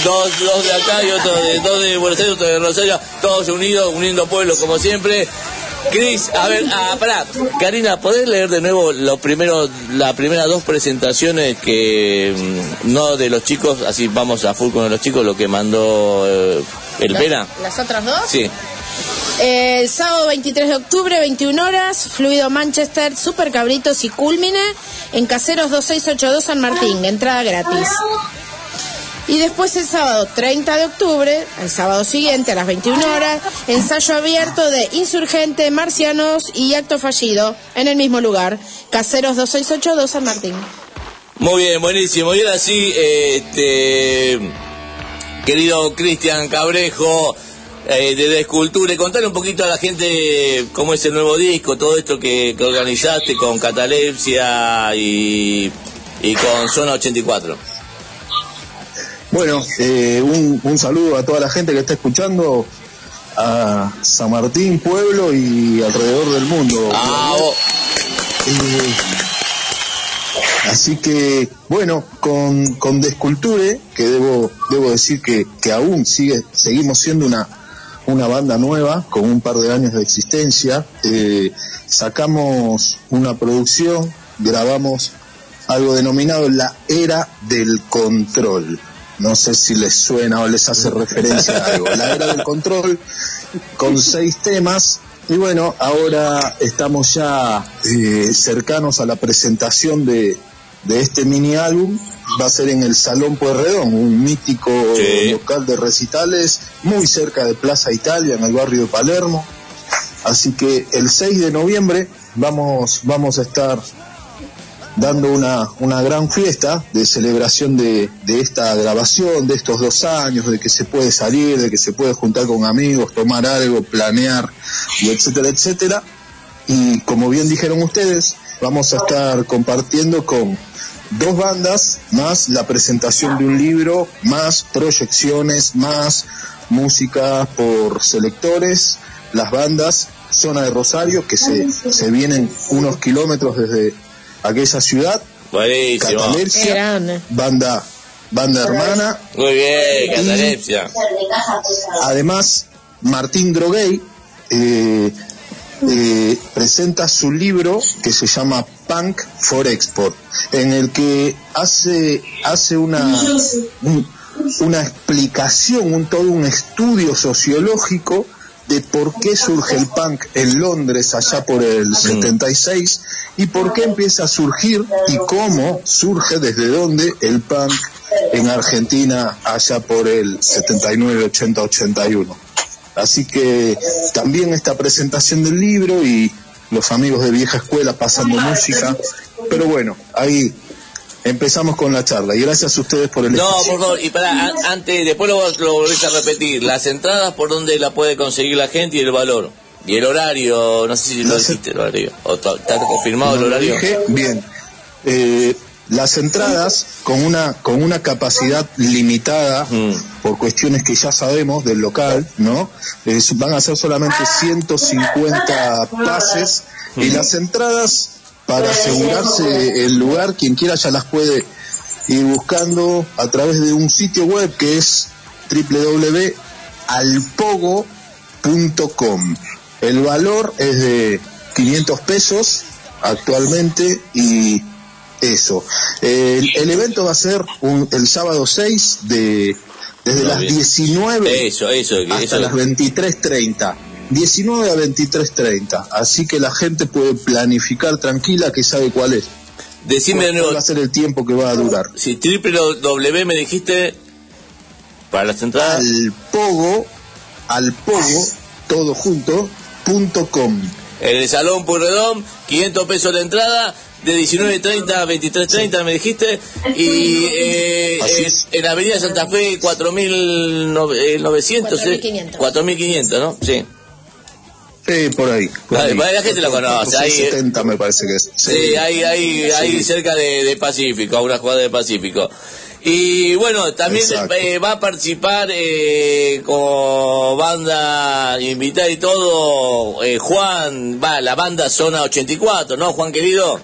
Dos, dos de acá y otro de, dos de Buenos Aires, otro de Rosario, todos unidos, uniendo pueblos como siempre. Cris, a ver, ah, pará, Karina, ¿podés leer de nuevo los primeros, las primeras dos presentaciones que, mm, no de los chicos, así vamos a full con los chicos, lo que mandó eh, el ¿Las- Pena? ¿Las otras dos? Sí. El sábado 23 de octubre, 21 horas, Fluido Manchester, Super Cabritos y Culmine en Caseros 2682 San Martín, entrada gratis. Y después el sábado 30 de octubre, el sábado siguiente a las 21 horas, ensayo abierto de Insurgente, Marcianos y Acto Fallido en el mismo lugar, Caseros 2682 San Martín. Muy bien, buenísimo. Y ahora sí, este, querido Cristian Cabrejo, eh, de Escultura, contale un poquito a la gente cómo es el nuevo disco, todo esto que, que organizaste con Catalepsia y, y con Zona 84. Bueno, eh, un, un saludo a toda la gente que está escuchando a San Martín, pueblo y alrededor del mundo. Eh, así que, bueno, con, con Desculture, que debo, debo decir que, que aún sigue, seguimos siendo una, una banda nueva, con un par de años de existencia, eh, sacamos una producción, grabamos algo denominado La Era del Control. No sé si les suena o les hace referencia a algo. La Era del Control, con seis temas. Y bueno, ahora estamos ya eh, cercanos a la presentación de, de este mini álbum. Va a ser en el Salón Pueyrredón, un mítico local de recitales muy cerca de Plaza Italia, en el barrio de Palermo. Así que el 6 de noviembre vamos, vamos a estar dando una, una gran fiesta de celebración de, de esta grabación, de estos dos años, de que se puede salir, de que se puede juntar con amigos, tomar algo, planear, y etcétera, etcétera. Y como bien dijeron ustedes, vamos a estar compartiendo con dos bandas, más la presentación de un libro, más proyecciones, más música por selectores, las bandas, zona de Rosario, que se, se vienen unos kilómetros desde aquella ciudad, Buenísimo. Catalepsia, banda banda hermana. Muy bien, catalepsia. Además, Martín Droguey eh, eh, presenta su libro que se llama Punk for Export, en el que hace, hace una, un- una explicación, un, todo un estudio sociológico de por qué surge el punk en Londres allá por el 76 y por qué empieza a surgir y cómo surge, desde dónde el punk en Argentina allá por el 79, 80, 81. Así que también esta presentación del libro y los amigos de vieja escuela pasando música. Pero bueno, ahí empezamos con la charla y gracias a ustedes por el No, espacio. por favor, y para, an- antes, después lo, lo volvés a repetir. Las entradas, ¿por dónde la puede conseguir la gente y el valor? Y el horario, no sé si lo dijiste el horario. ¿O ¿Está confirmado No el horario? dije, bien. Eh, las entradas con una con una capacidad limitada Mm. por cuestiones que ya sabemos del local, ¿no? Es- van a ser solamente 150 pases y las entradas para asegurarse el lugar quien quiera ya las puede ir buscando a través de un sitio web que es www.alpogo.com. El valor es de 500 pesos actualmente y eso. El, el evento va a ser un- el sábado 6 de desde las bien. 19 Eso, eso, hasta eso. las 23.30. 19 a 23.30. Así que la gente puede planificar tranquila que sabe cuál es. Decime de cuál va a ser el tiempo que va a durar. Si triple W me dijiste para las entradas. Al pogo, al pogo, todo junto, punto com. En el Salón Purredón, 500 pesos la entrada, de 19.30 a 23.30 me dijiste, y eh, en, en Avenida Santa Fe 4.900, eh, 4.500. 4.500, ¿no? Sí. Sí, por ahí. por Vale, ahí. vale, la gente lo conoce, ahí, eh. 70 me parece que es. Sí, ahí, ahí, ahí Sí. cerca de, de Pacífico, a una jugada de Pacífico. Y bueno, también eh, va a participar eh, con banda invitada y todo, eh, Juan, va, la banda Zona 84, ¿no, Juan querido?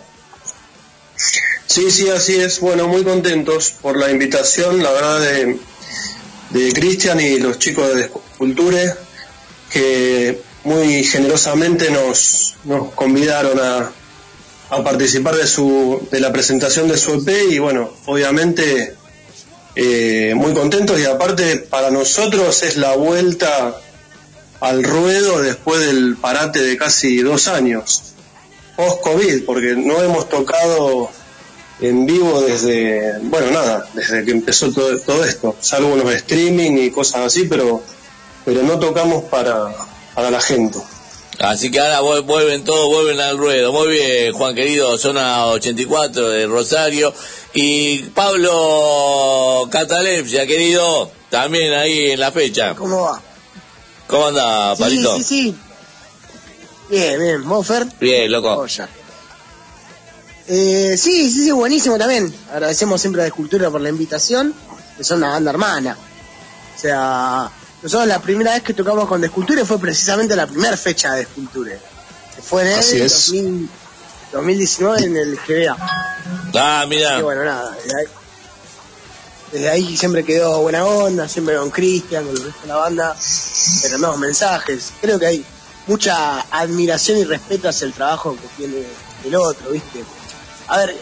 Sí, sí, así es. Bueno, muy contentos por la invitación, la verdad, de, de Cristian y los chicos de Esculture, que muy generosamente nos, nos convidaron a, a participar de, su, de la presentación de su EP y bueno, obviamente eh, muy contentos y aparte para nosotros es la vuelta al ruedo después del parate de casi dos años, post-COVID, porque no hemos tocado en vivo desde, bueno, nada, desde que empezó todo, todo esto, salvo unos streaming y cosas así, pero, pero no tocamos para, para la gente. Así que ahora vuel- vuelven todos, vuelven al ruedo. Muy bien, Juan querido, zona 84 de Rosario. Y Pablo Catalepsia, querido, también ahí en la fecha. ¿Cómo va? ¿Cómo anda, Sí, Palito? sí, sí. Bien, bien. ¿Vos, Fer? Bien, loco. Joya. Eh, sí, sí, sí, buenísimo también. Agradecemos siempre a Escultura por la invitación, que son una banda hermana. O sea, nosotros la primera vez que tocamos con Escultura fue precisamente la primera fecha de Escultura. Que fue en el es. 2000 2019 en el GBA. Ah, mira. Y bueno, nada, desde ahí, desde ahí siempre quedó buena onda, siempre con Cristian, con el resto de la banda, pero no, mensajes. Creo que hay mucha admiración y respeto hacia el trabajo que tiene el otro, ¿viste? A ver,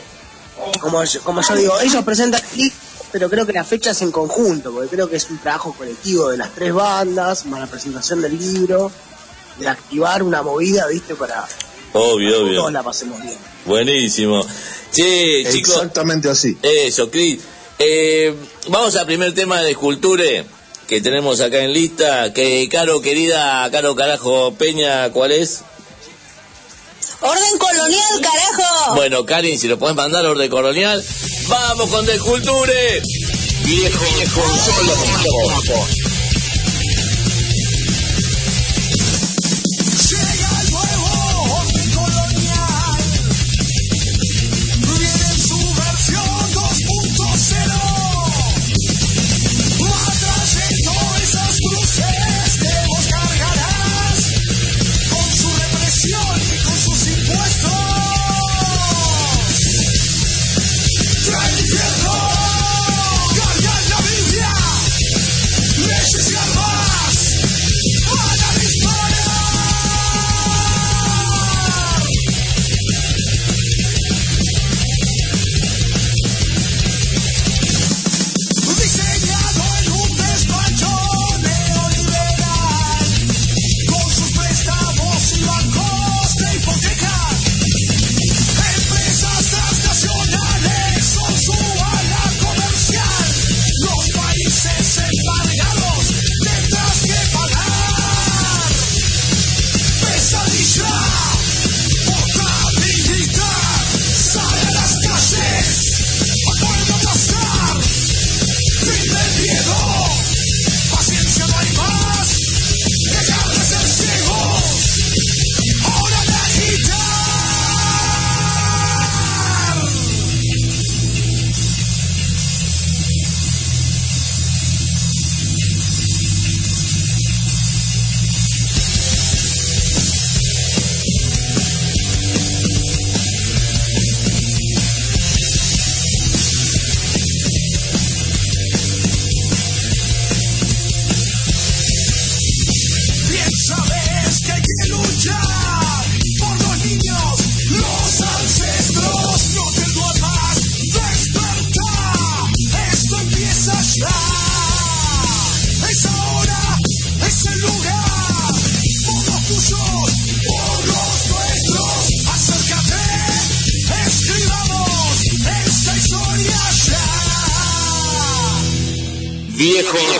como yo, como yo digo, ellos presentan aquí, pero creo que la fecha es en conjunto, porque creo que es un trabajo colectivo de las tres bandas, más la presentación del libro, de activar una movida, ¿viste? Para Obvio, que obvio. todos la pasemos bien. Buenísimo. Che, chicos. Exactamente así. Eso, Cris. Eh, vamos al primer tema de Esculture que tenemos acá en lista. Que, Caro, querida, Caro Carajo Peña, ¿cuál es? Orden colonial, carajo. Bueno, Karin, si lo podés mandar orden colonial. ¡Vamos con Desculture! Viejo, viejo, solo.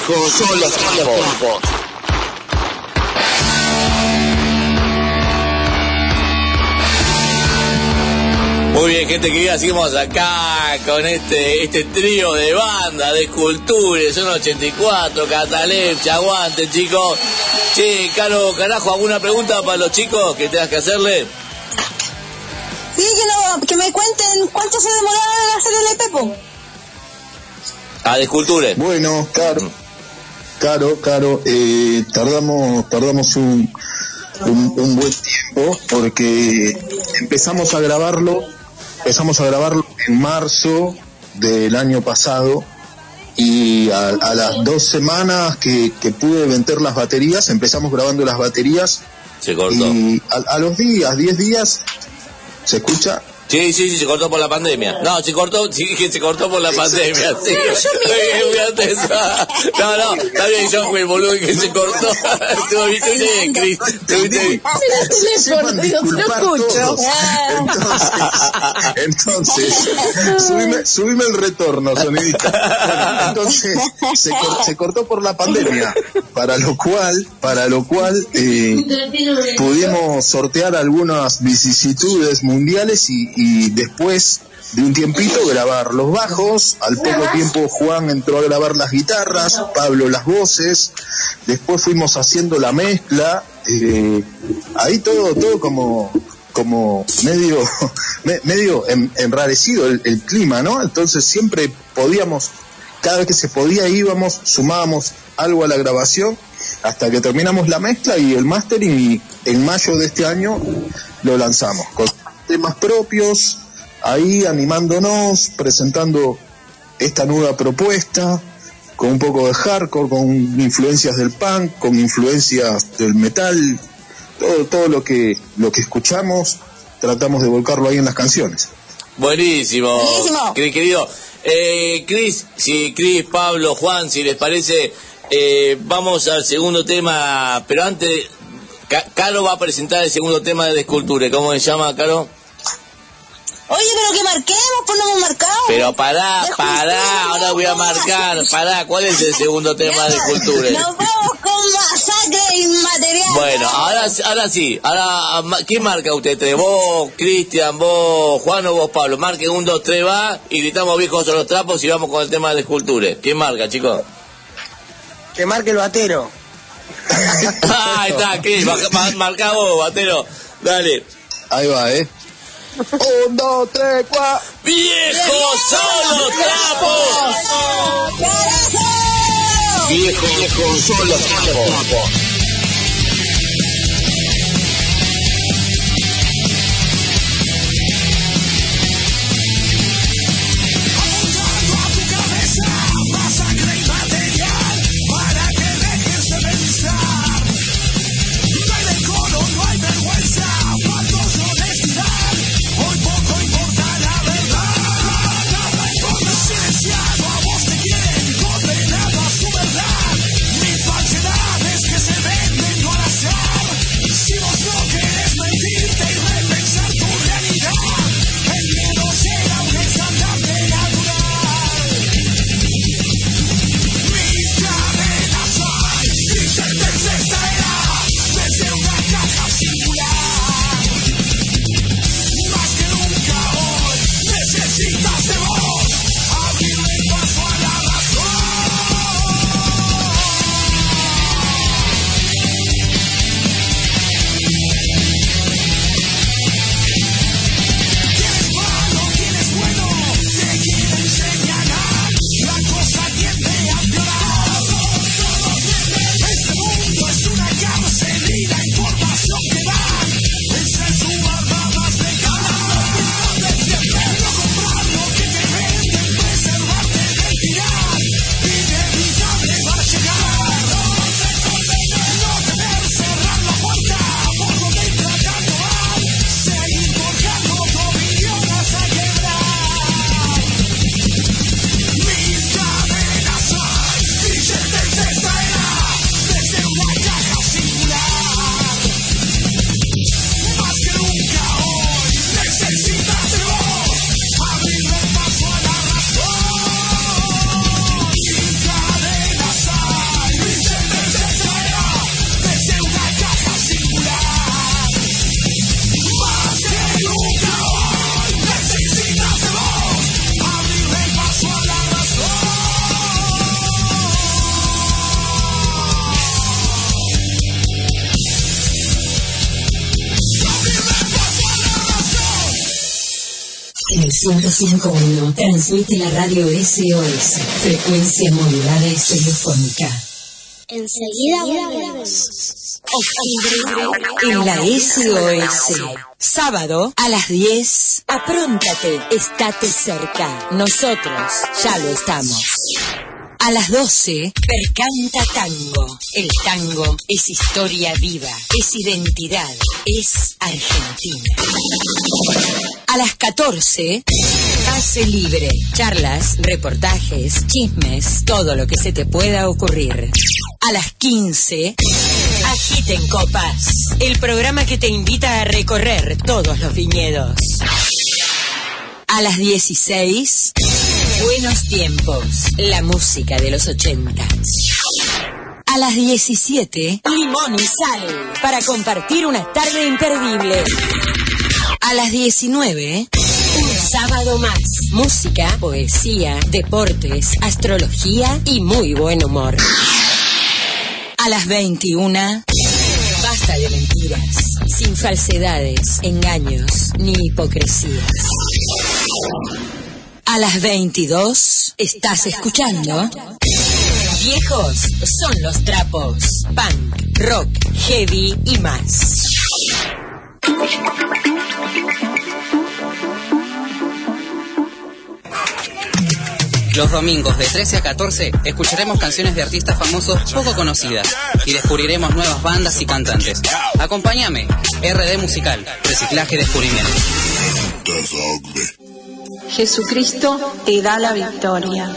Son los trapos. Muy bien, gente querida, seguimos acá con este este trío de banda, de esculturas, son 84, Catalep, Chaguante, chicos. Che, Caro, carajo, ¿alguna pregunta para los chicos que tengas que hacerle? Sí, que, no, que me cuenten cuánto se demoraron en hacer el Pepo. Ah, de esculturas. Bueno, caro, caro, caro, eh, tardamos, tardamos un, un, un buen tiempo porque empezamos a grabarlo, empezamos a grabarlo en marzo del año pasado y a, a las dos semanas que, que pude vender las baterías, empezamos grabando las baterías Se cortó. y a, a los días, 10 días, ¿se escucha? Sí, sí, sí, se cortó por la pandemia. No, se cortó, sí, que se cortó por la pandemia. Sí. No, no, está bien, yo fui el boludo que se cortó. Estuviste bien, Cris. Estuviste bien. teléfono, digo, te lo escucho. Entonces, subime, subime el retorno, sonidita. Bueno, entonces, se, cor- se cortó por la pandemia, para lo cual, para lo cual eh, pudimos sortear algunas vicisitudes mundiales y, y después de un tiempito grabar los bajos, al poco tiempo Juan entró a grabar las guitarras, Pablo las voces, después fuimos haciendo la mezcla, eh, ahí todo, todo como como medio me- medio en- enrarecido el, el clima, ¿no? Entonces siempre podíamos, cada vez que se podía íbamos, sumábamos algo a la grabación hasta que terminamos la mezcla y el mastering y en mayo de este año lo lanzamos con temas propios, ahí animándonos, presentando esta nueva propuesta con un poco de hardcore, con influencias del punk, con influencias del metal, todo, todo lo que lo que escuchamos tratamos de volcarlo ahí en las canciones. Buenísimo. Querido. Eh, Cris, si Cris, Pablo, Juan, si les parece, eh, vamos al segundo tema, pero antes, Ca- Caro va a presentar el segundo tema de Escultura. ¿Cómo se llama, Caro? Oye, pero que marquemos, pues no hemos marcado. Pero pará, pará, ahora voy a marcar, pará, ¿cuál es el segundo tema de Escultura? Nos vamos con masacre inmaterial. Bueno, ahora, ahora sí, ahora, ¿quién marca usted tres? ¿Vos, Cristian, vos, Juan o vos, Pablo? Marque un, dos, tres, va, y gritamos viejos a los trapos y vamos con el tema de Escultura. ¿Quién marca, chicos? Que marque el batero. Ahí está, Cris, ma- ma- marca vos, batero. Dale. Ahí va, ¿eh? Un, dos, tres, cuatro. ¡Viejos son los trapos! ¡Viejos son los trapos! 105.1 transmite la radio SOS, frecuencia modulada y telefónica. Enseguida volvemos. En la SOS. Sábado a las 10. Apróntate, estate cerca. Nosotros ya lo estamos. A las 12, Percanta Tango. El tango es historia viva, es identidad, es Argentina. A las 14, Pase Libre. Charlas, reportajes, chismes, todo lo que se te pueda ocurrir. A las 15, Agiten Copas. El programa que te invita a recorrer todos los viñedos. A las 16, Buenos Tiempos, la música de los 80. A las 17, Limón y Sal, para compartir una tarde imperdible. A las 19, un sábado más. Música, poesía, deportes, astrología y muy buen humor. A las 21, basta de mentiras, sin falsedades, engaños ni hipocresías. A las 22, estás escuchando. Viejos son los trapos. Punk, rock, heavy y más. Los domingos de 13 a 14 escucharemos canciones de artistas famosos poco conocidas y descubriremos nuevas bandas y cantantes. Acompáñame, RD Musical, Reciclaje y Descubrimiento. Jesucristo te da la victoria.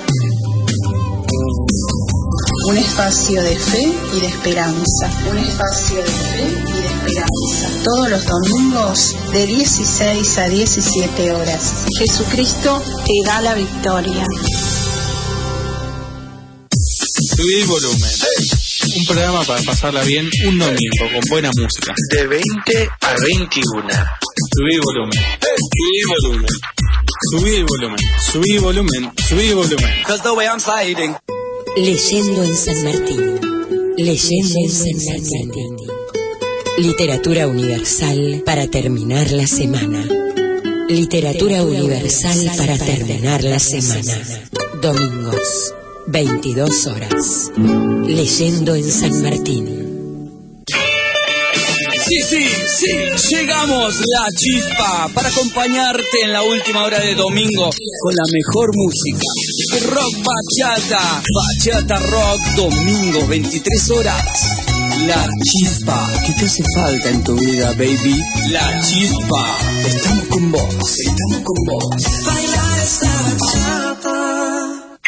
Un espacio de fe y de esperanza. Un espacio de fe y de esperanza. Todos los domingos de 16 a 17 horas. Jesucristo te da la victoria. Subí el volumen. Un programa para pasarla bien un domingo con buena música. De 20 a 21. Subí el volumen. Subí el volumen. Subí el volumen. Subí el volumen. Subí el volumen. Leyendo en San Martín. Leyendo en San Martín. Literatura universal para terminar la semana. Literatura universal para terminar la semana. Domingos, 22 horas. Leyendo en San Martín. Sí, sí, sí, llegamos la chispa para acompañarte en la última hora de domingo con la mejor música. Rock bachata, bachata rock, domingo 23 horas. La chispa, ¿qué te hace falta en tu vida, baby? La chispa, estamos con vos, estamos con vos. Bailar esta bachata.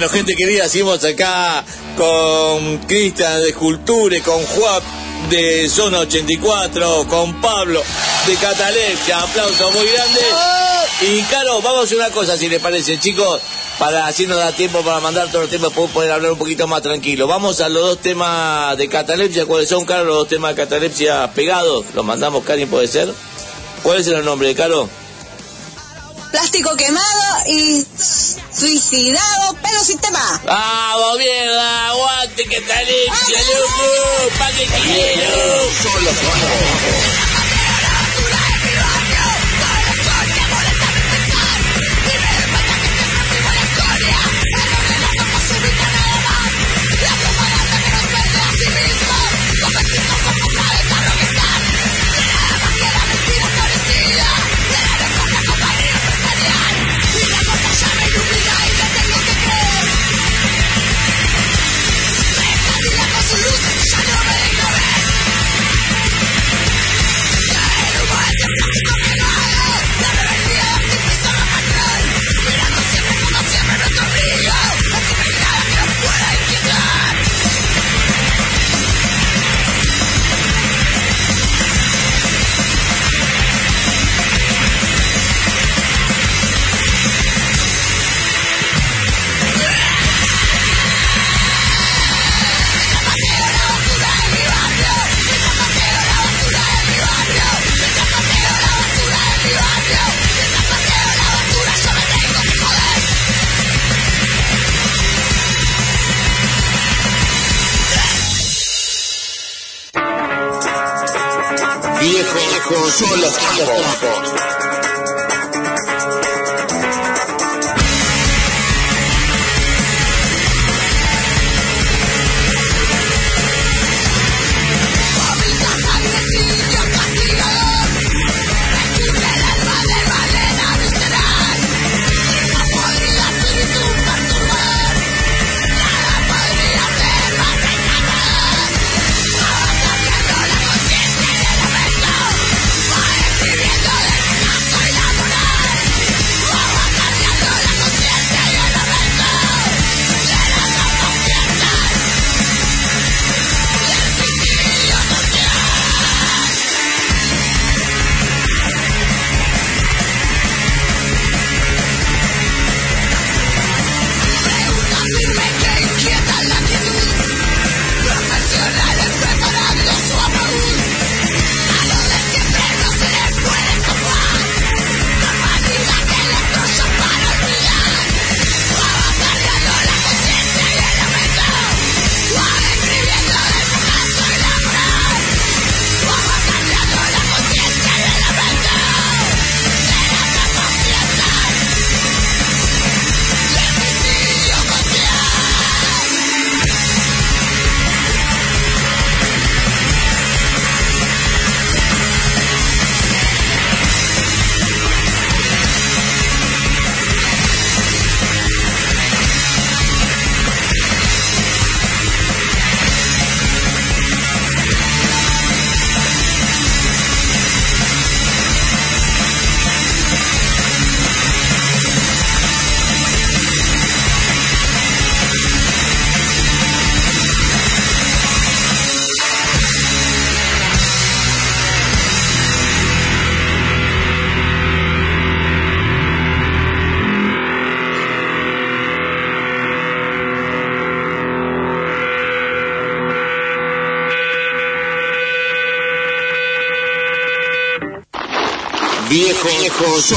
Bueno, gente querida, seguimos acá con Cristian de Esculture, con Juan de Zona 84, con Pablo de Catalepsia. Aplauso muy grande. Y Caro, vamos a hacer una cosa, si les parece, chicos, para así nos da tiempo para mandar todos los temas, podemos poder hablar un poquito más tranquilo. Vamos a los dos temas de catalepsia. ¿Cuáles son, Caro, los dos temas de catalepsia pegados? Los mandamos, Karin, ¿puede ser? ¿Cuál es el nombre de Caro? Plástico quemado y suicidado, pero sistema. ¡Vamos, mierda! ¡Aguante catalepsia, loco! ¡Pa' que quiero!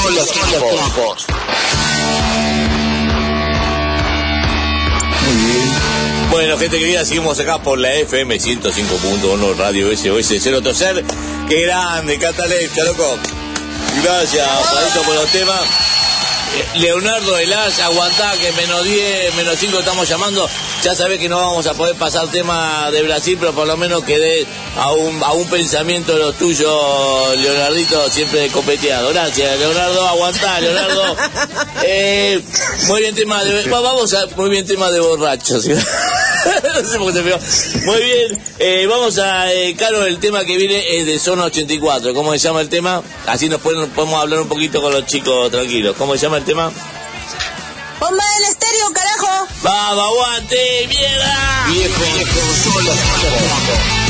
Viejo, son los tiempos. Bueno, gente querida, seguimos acá por la FM 105.1 Radio SOS 0 Toser. Qué grande, Catalepsia, loco. Gracias, Padito, por los temas. Leonardo Elas, aguantá que menos 10, menos 5 estamos llamando. Ya sabés que no vamos a poder pasar tema de Brasil, pero por lo menos que dé a un, a un pensamiento de los tuyos, Leonardito, siempre copeteado. Gracias, Leonardo, aguantá, Leonardo. Eh, muy bien tema de... va- Vamos a... Muy bien tema de borrachos. no sé por qué se pegó. Muy bien, eh, vamos a... Eh, Caro, el tema que viene es de Zona 84. ¿Cómo se llama el tema? Así nos pueden- podemos hablar un poquito con los chicos tranquilos. ¿Cómo se llama el tema? ¡Bomba del estéreo, carajo! ¡Vamos, aguante, mierda! Viejo, viejo, son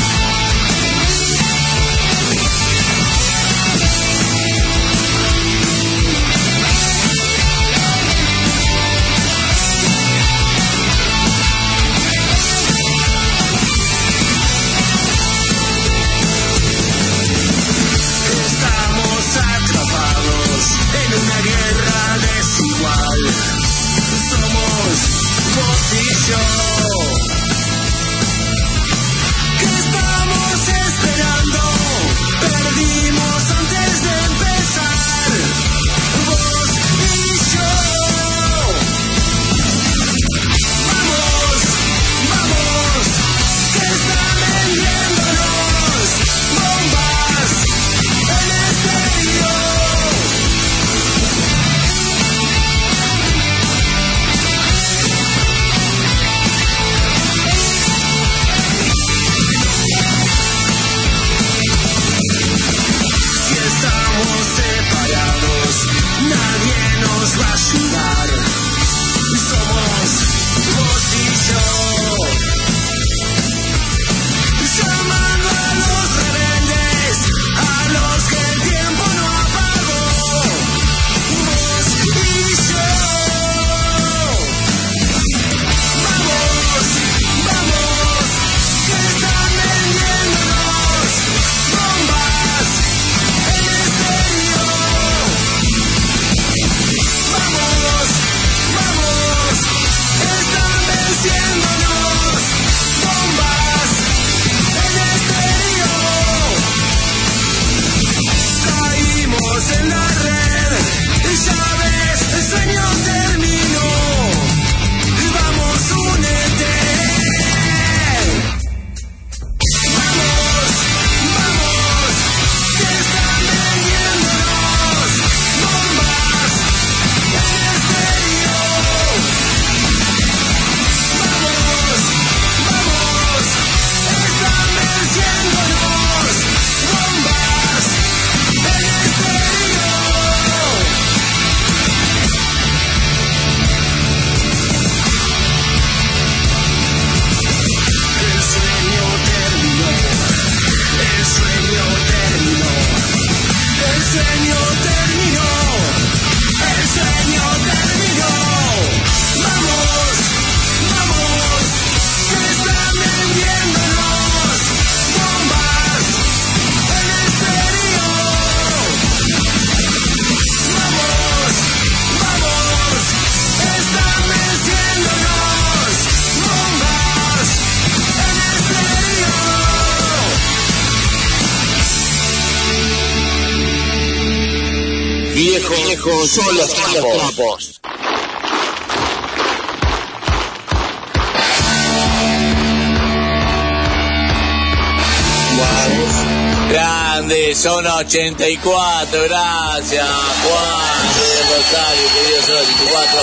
84, gracias Juan de Rosario, querido zona 84,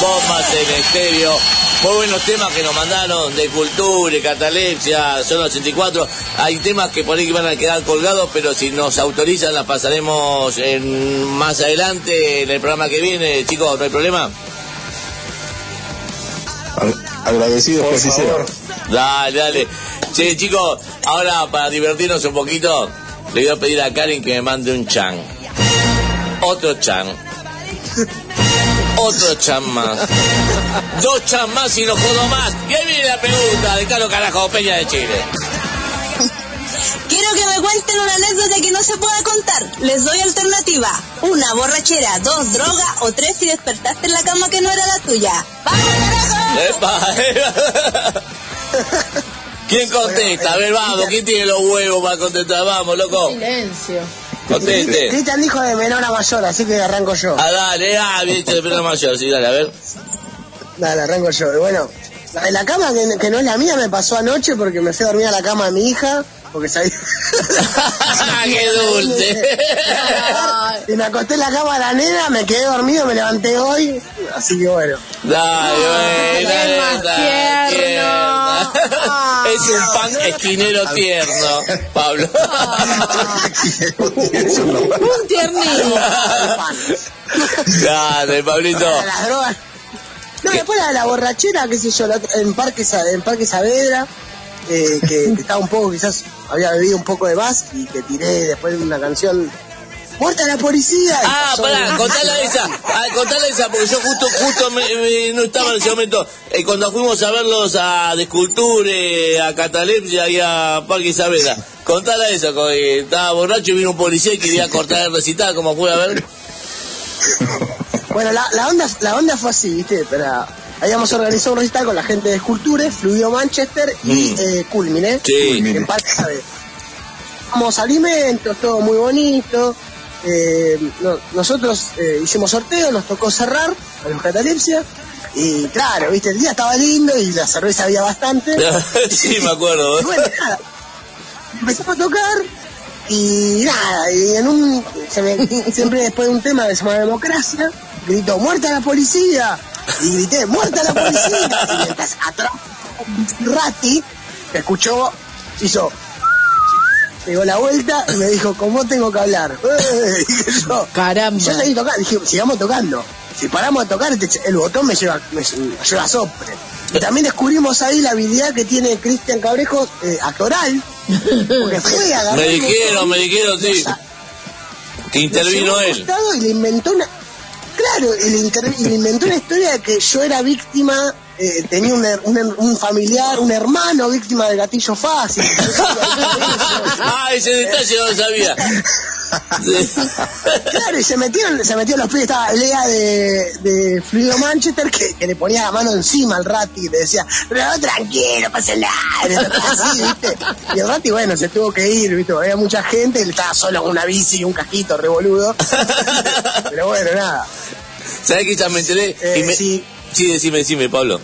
bombas en estéreo, muy buenos temas que nos mandaron de cultura, catalepsia, zona 84, hay temas que por ahí van a quedar colgados, pero si nos autorizan las pasaremos en, más adelante en el programa que viene, chicos, no hay problema. Agradecido que así sea. Dale, dale. Che, chicos, ahora para divertirnos un poquito, le voy a pedir a Karen que me mande un chan. Otro chan. Otro chan más. Dos chan más y no jodo más. Y ahí viene la pregunta de Caro Carajo Peña de Chile. Quiero que me cuenten una anécdota que no se pueda contar. Les doy alternativa. Una, borrachera. Dos, droga. O tres, si despertaste en la cama que no era la tuya. ¡Vamos, carajo! Epa. ¿Quién contesta? A ver, vamos, ¿quién tiene los huevos para contestar? Vamos, loco. Silencio. Conteste. Cristian dijo de menor a mayor, así que arranco yo. Ah, dale, ah, viste, de pelo mayor, sí, dale, a ver. Dale, arranco yo. Bueno, la de la cama que, que no es la mía me pasó anoche porque me fui a dormir a la cama de mi hija, porque sabía... ¡Qué dulce! y me acosté en la cama de la nena, me quedé dormido, me levanté hoy, así que bueno. Dale, más dale, tierno. Es un pan esquinero tierno, Pablo. Un tiernito. Dale, Pablito. Las drogas. No, después la, la borrachera, qué sé yo, en Parque, Sa- en Parque Saavedra, eh, que, estaba un poco, quizás había bebido un poco de más y que tiré después de una canción, ¡Muerta la policía! Ah, pará, contala esa, ah, contala esa, porque yo justo, justo me- me- no estaba en ese momento. Eh, cuando fuimos a verlos a Desculture, a Catalepsia y a Parque Isabela. Contala esa, que estaba borracho y vino un policía y quería cortar el recital, como fue a ver. Bueno, la, la onda, la onda fue así, ¿viste? Pero habíamos organizado un recital con la gente de Esculture, Fluido Manchester y Mm. eh, Culmine. Sí. En Saavedra. Vamos alimentos, todo muy bonito. Eh, no- nosotros eh, hicimos sorteo, nos tocó cerrar a los catalepsia. Y claro, viste, el día estaba lindo y la cerveza había bastante. sí, me acuerdo. Y bueno, nada, empezamos a tocar y nada, y en un, se me- siempre después de un tema que se llama democracia, gritó, muerta la policía, y grité, muerta la policía, y mientras atrás, Ratti, que escuchó, hizo, pegó la vuelta y me dijo, ¿cómo tengo que hablar? Eh, dije yo, Caramba. yo seguí tocando, dije, sigamos tocando. Si paramos de tocar, el botón me lleva, me, me lleva sopre. Y también descubrimos ahí la habilidad que tiene Cristian Cabrejo eh, actoral. Porque fue a Me dijeron, me dijeron, sí. Que intervino él. Y le inventó una. Claro, y le, inter- y le inventó una historia de que yo era víctima, eh, tenía un, un, un familiar, un hermano víctima del gatillo fácil. ah, ese detalle no lo sabía. Claro, y se metieron, se metió los pies, estaba Lea de, de Fluido Manchester que, que le ponía la mano encima al Rati y le decía, pero tranquilo, no pasa nada, así, ¿viste? Y el Rati, bueno, se tuvo que ir, ¿viste? Había mucha gente, él estaba solo con una bici y un casquito revoludo. Pero bueno, nada. ¿Sabes que ya me enteré? Eh, y me... sí. sí, decime, decime, Pablo.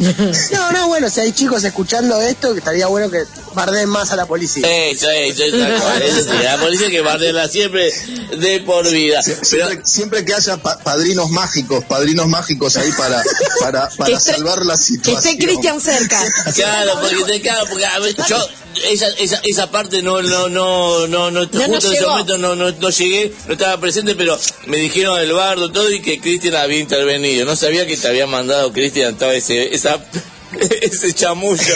No, no, bueno, si hay chicos escuchando esto, que estaría bueno que bardeen más a la policía. Eso, eso, eso, eso sí, la policía que bardela siempre de por vida. Pero, Siempre, siempre que haya pa- padrinos mágicos, padrinos mágicos ahí para, para, para salvar la Que situación. esté Cristian cerca. claro, porque te claro, porque a ver, yo esa, esa, esa parte no no no no no, justo en ese momento no, no no llegué, no estaba presente, pero me dijeron el bardo todo y que Cristian había intervenido. No sabía que te había mandado Cristian todo ese esa ese chamullo.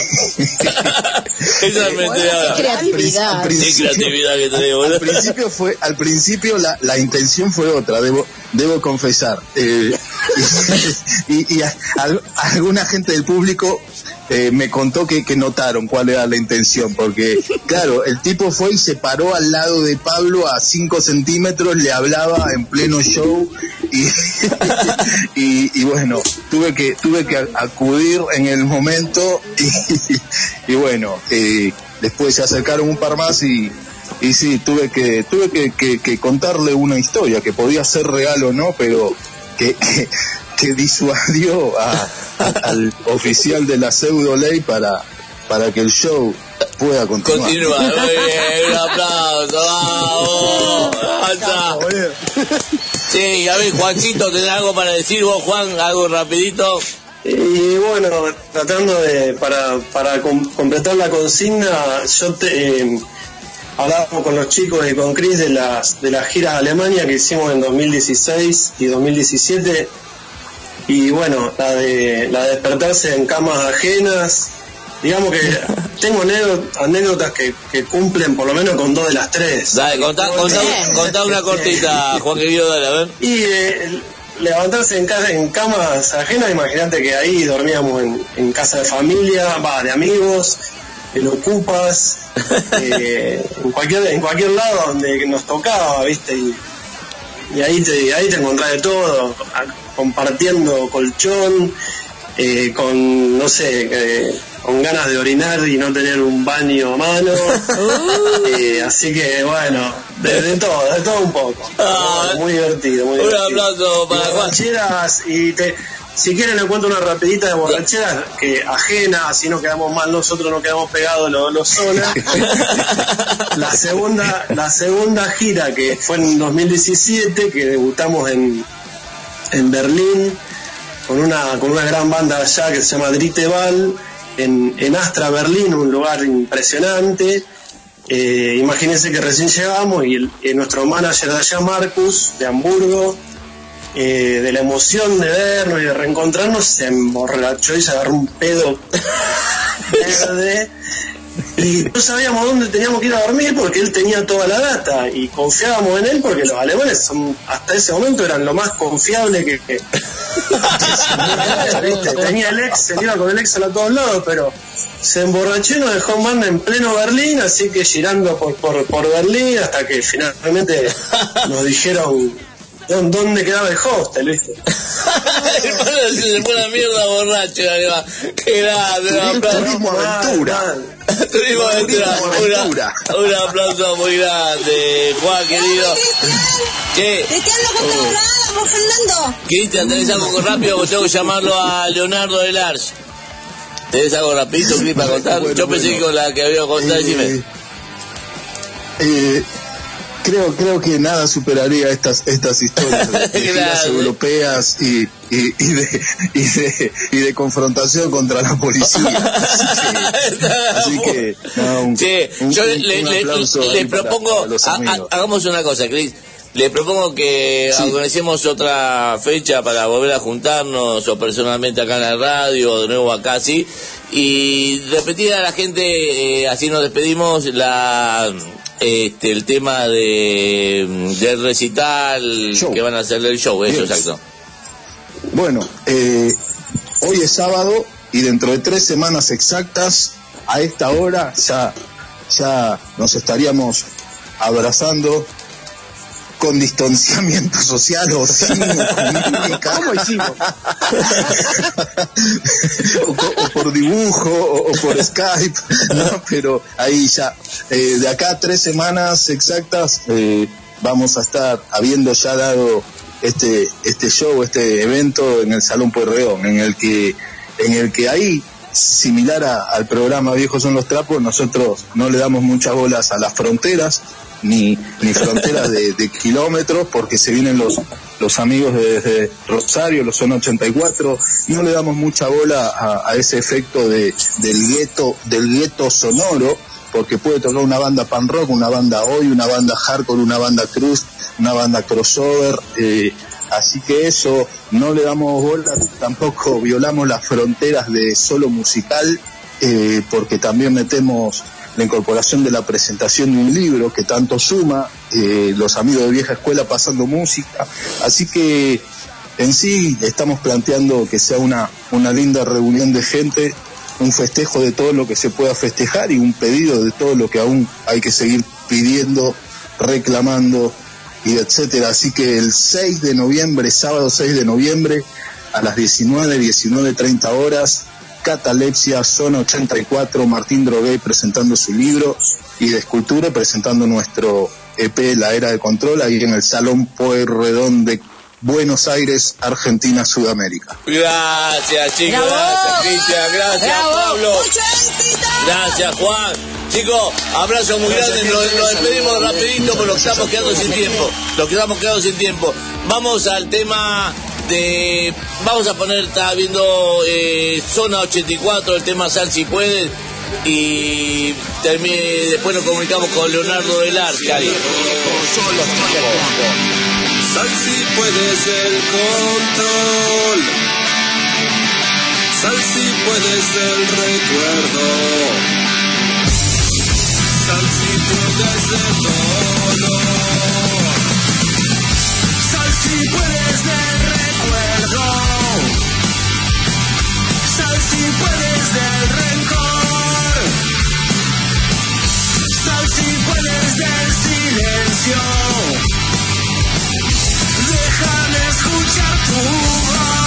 Esa ahora. Creatividad. Al Qué principio- creatividad que tenés, Al boludo. principio fue, al principio la, la intención fue otra, debo, debo confesar. Eh, y y a- al- alguna gente del público eh, me contó que, que notaron cuál era la intención, porque claro, el tipo fue y se paró al lado de Pablo a 5 centímetros, le hablaba en pleno show y, y, y bueno, tuve que, tuve que acudir en el momento y, y bueno, eh, después se acercaron un par más y, y sí, tuve que tuve que, que, contarle una historia que podía ser real o no, pero que, que, disuadió al oficial de la pseudo ley para, para que el show pueda continuar. Continúa, muy bien, un aplauso, vamos. Sí, a ver, Juancito, ¿tenés algo para decir vos, Juan? Algo rapidito. Y bueno, tratando de, para, para completar la consigna, yo te, eh, hablábamos con los chicos y con Chris de las, de las giras a Alemania que hicimos en 2016 y 2017. Y bueno, la de, la de despertarse en camas ajenas, digamos que tengo anécdotas que, que, cumplen por lo menos con dos de las tres. Dale, contá, contá, una cortita, Juan querido, dale, a ver. Y eh, levantarse en, casa, en camas ajenas, imagínate que ahí dormíamos en, en casa de familia, va, de amigos, en ocupas, eh, en cualquier en cualquier lado donde nos tocaba, ¿viste? Y, y ahí te ahí te encontrás de todo, compartiendo colchón, eh, con, no sé, eh, con ganas de orinar y no tener un baño a mano. Uh. así que, bueno, de, todo, de todo un poco. Ah. muy divertido, muy Un aplauso para Juan. Y te, si quieren le cuento una rapidita de borrachera que ajena, así no quedamos mal nosotros, no quedamos pegados los, los zonas. la segunda, la segunda gira que fue en 2017, que debutamos en, en Berlín con una, con una gran banda allá que se llama Driteval, en, en Astra Berlín, un lugar impresionante. Eh, imagínense que recién llegamos y el, nuestro manager de allá, Marcus, de Hamburgo, eh, de la emoción de vernos y de reencontrarnos, se emborrachó y se agarró un pedo verde. Y no sabíamos dónde teníamos que ir a dormir porque él tenía toda la data y confiábamos en él porque los alemanes son, hasta ese momento eran lo más confiable que, tenía el ex, se iba con el ex a todos lados, pero se emborrachó y nos dejó en banda en pleno Berlín, así que girando por, por, por Berlín hasta que finalmente nos dijeron ¿Dónde quedaba el hostel, viste? se fue la mierda borracho, va. Qué grande, Turismo aventura. Turismo aventura. Un aplauso muy grande, Juan, querido. ¿Qué? Fernando. Cristian, ¿tenés algo rápido? tengo que llamarlo a Leonardo de Lars. ¿Tenés algo rapidito, Cris, para contar? Yo pensé que con la que había contado, decime. Eh, creo creo que nada superaría estas estas historias de, europeas y, y, de, y, de, y de confrontación contra la policía. Así que, yo le, propongo hagamos una cosa Cris. Le propongo que organicemos otra fecha para volver a juntarnos o personalmente acá en la radio o de nuevo acá sí. Y repetir a la gente eh, así nos despedimos la este, el tema de del recital que van a hacer el show, eso exacto. Bueno, eh, hoy es sábado y dentro de tres semanas exactas, a esta hora, ya, ya nos estaríamos abrazando con distanciamiento social o sin ¿Cómo hicimos? o, por dibujo o, por Skype, ¿no? Pero ahí ya, eh, de acá a tres semanas exactas eh, vamos a estar habiendo ya dado este este show, este evento en el Salón Pueyrredón, en el que en el que ahí similar al programa Viejos son los trapos, nosotros no le damos muchas bolas a las fronteras, ni, ni fronteras de, kilómetros, porque se vienen los, los amigos desde Rosario, los son 84, no le damos mucha bola a, ese efecto de, del gueto, del gueto sonoro, porque puede tocar una banda pan rock, una banda hoy, una banda hardcore, una banda cruz, una banda crossover, eh, así que eso no le damos bola, tampoco violamos las fronteras de solo musical, eh, porque también metemos la incorporación de la presentación de un libro que tanto suma, eh, los amigos de vieja escuela pasando música, así que en sí estamos planteando que sea una, una linda reunión de gente, un festejo de todo lo que se pueda festejar y un pedido de todo lo que aún hay que seguir pidiendo, reclamando y etcétera. Así que el 6 de noviembre, sábado 6 de noviembre, a las 19, 19.30 horas, Catalepsia, Zona 84, Martín Drogué presentando su libro y de escultura presentando nuestro EP La Era de Control ahí en el Salón Pueyrredón de Buenos Aires, Argentina, Sudamérica. Gracias, chicos. Gracias, Cristian. Gracias, Pablo. Gracias, Juan. Chicos, abrazo muy grande. Nos, despedimos rapidito porque nos estamos quedando sin tiempo. Nos quedamos quedando sin tiempo. Vamos al tema de... Vamos a poner, está viendo eh, Zona 84, el tema Sal si puedes. Y termine, después nos comunicamos con Leonardo Velar, Cari. Sal si puedes el control. Sal si puedes el recuerdo. Sal si puedes el dolor. Sal si puedes el recuerdo. Sal si puedes del rencor. Sal si puedes del silencio. Escuchar tu voz.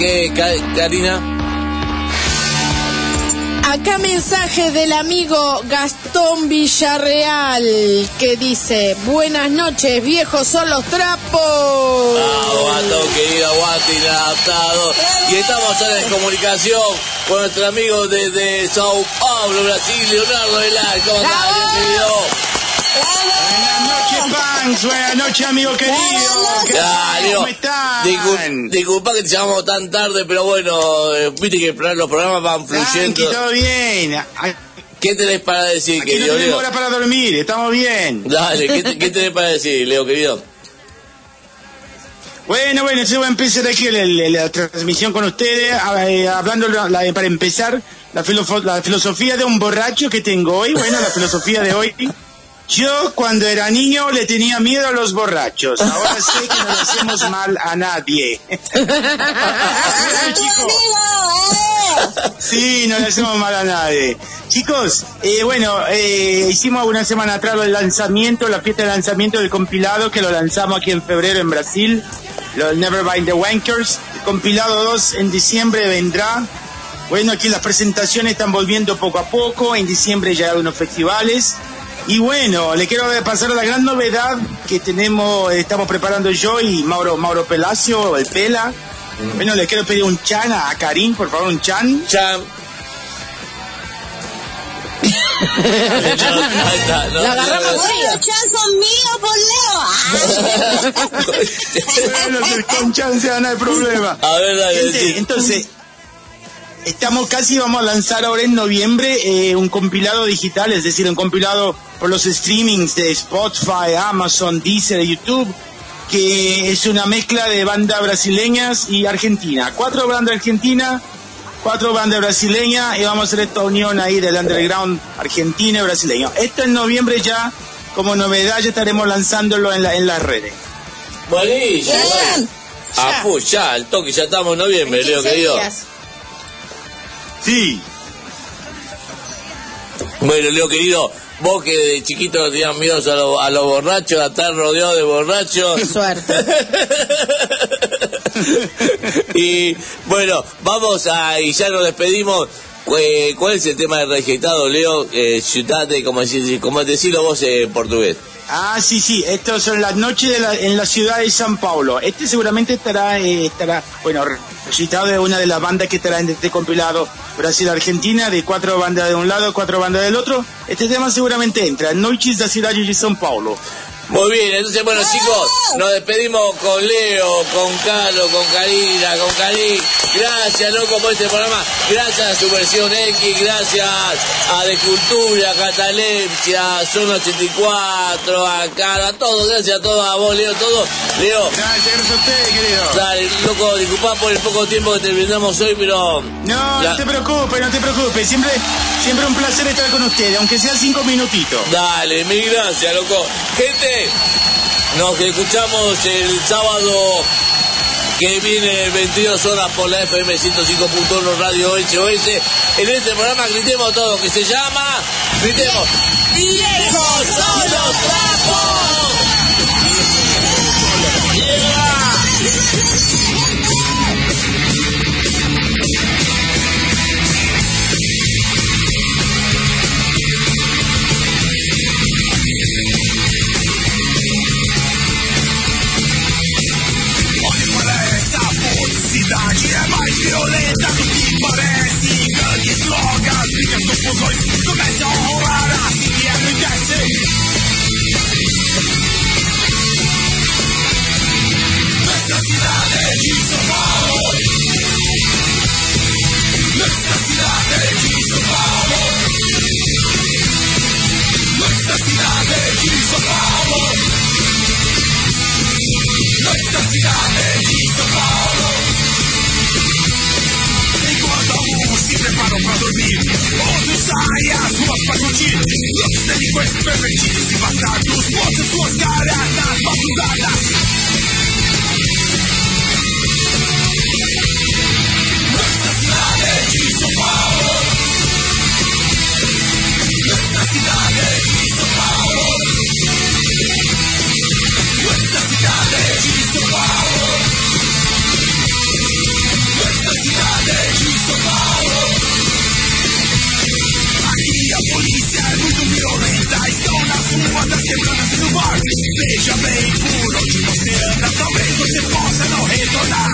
Ca- Karina. Acá mensaje del amigo Gastón Villarreal que dice, buenas noches, viejos son los trapos. Aguanto, querido, aguante inadaptado. Y estamos ahora en comunicación con nuestro amigo desde Sao Paulo, Brasil, Leonardo Velar. ¿Cómo estás, querido? Buenas noches, Pans. Buenas noches, amigo querido. Leo, ¿Cómo están? discul- disculpa que te llamamos tan tarde, pero bueno, eh, viste que los programas van Tranqui, fluyendo. todo bien. Aquí ¿Qué tenés para decir, no querido tenemos Leo? hora para dormir, estamos bien. Dale, ¿qué, te- qué tenés para decir, Leo, querido? Bueno, bueno, yo voy a empezar aquí la, la- la transmisión con ustedes, a- eh, hablando la- la- para empezar la, filofo- la filosofía de un borracho que tengo hoy. Bueno, la filosofía de hoy. Yo cuando era niño le tenía miedo a los borrachos. Ahora sé que no le hacemos mal a nadie. Sí, no le hacemos mal a nadie. Chicos, eh, bueno, eh, hicimos una semana atrás el lanzamiento, la fiesta de lanzamiento del compilado que lo lanzamos aquí en febrero en Brasil, los Never Mind the Wankers. El compilado 2 en diciembre vendrá. Bueno, aquí las presentaciones están volviendo poco a poco. En diciembre ya hay unos festivales. Y bueno, le quiero pasar la gran novedad que tenemos, estamos preparando yo y Mauro, Mauro Pelacio, el Pela. Bueno, le quiero pedir un chan a Karim, por favor, un chan. Chan. La agarramos los chan son míos, por Leo. bueno, con chan se no hay problema. A ver, dale, Gente, sí. entonces, estamos casi, vamos a lanzar ahora en noviembre eh, un compilado digital, es decir, un compilado por los streamings de Spotify, Amazon, Deezer, YouTube, que es una mezcla de bandas brasileñas y argentinas. Cuatro bandas argentinas, cuatro bandas brasileñas y vamos a hacer esta unión ahí del underground argentino y brasileño. Esto en noviembre ya, como novedad, ya estaremos lanzándolo en, la, en las redes. Buenísimo. bueno. A full, ya, al toque, ya estamos en noviembre, Leo, 15 querido. días. Sí. Bueno, Leo, querido, vos que de chiquito tenías miedo a, lo- a los borrachos, a estar rodeado de borrachos. Qué suerte. y bueno, vamos a, y ya nos despedimos. Eh, ¿Cuál es el tema de registrado, Leo? Eh, ciudade, como, como decirlo vos en portugués. Ah, sí, sí, estos son las noches de la- en la ciudad de San Paulo. Este seguramente estará, eh, estará bueno, registrado de una de las bandas que estará en este compilado Brasil-Argentina, de cuatro bandas de un lado, cuatro bandas del otro. Este tema seguramente entra, Noches de la ciudad de San Paulo. Muy bien, entonces bueno chicos, nos despedimos con Leo, con Carlos, con Karina, con Karim. Gracias loco por este programa, gracias a Subversión X, gracias a De Cultura, a Catalepsia, Zona 84, a Cara, a todos, gracias a todos, a vos Leo, todo. Leo. Gracias, gracias a ustedes, querido. Dale, loco, disculpa por el poco tiempo que te brindamos hoy, pero... No, La- no te preocupes, no te preocupes. Siempre, siempre un placer estar con ustedes, aunque sea cinco minutitos. Dale, mil gracias, loco. Gente, nos escuchamos el sábado que viene 22 horas por la FM 105.1 Radio SOS. En este programa gritemos todo, que se llama, gritemos, ¡Viejos son los trapos! Cidade de São Paulo. Estão nas ruas, nas quebradas e no bar. Veja bem por onde você anda. Talvez você possa não retornar.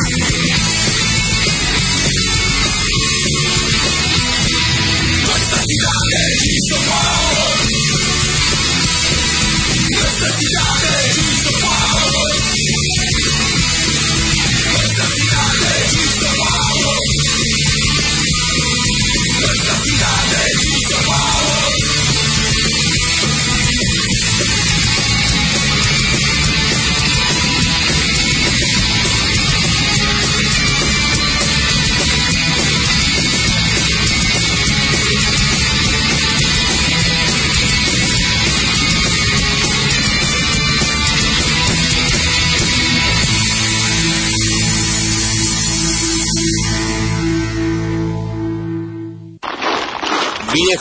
Nuestra ciudad de São Paulo. Nuestra ciudad de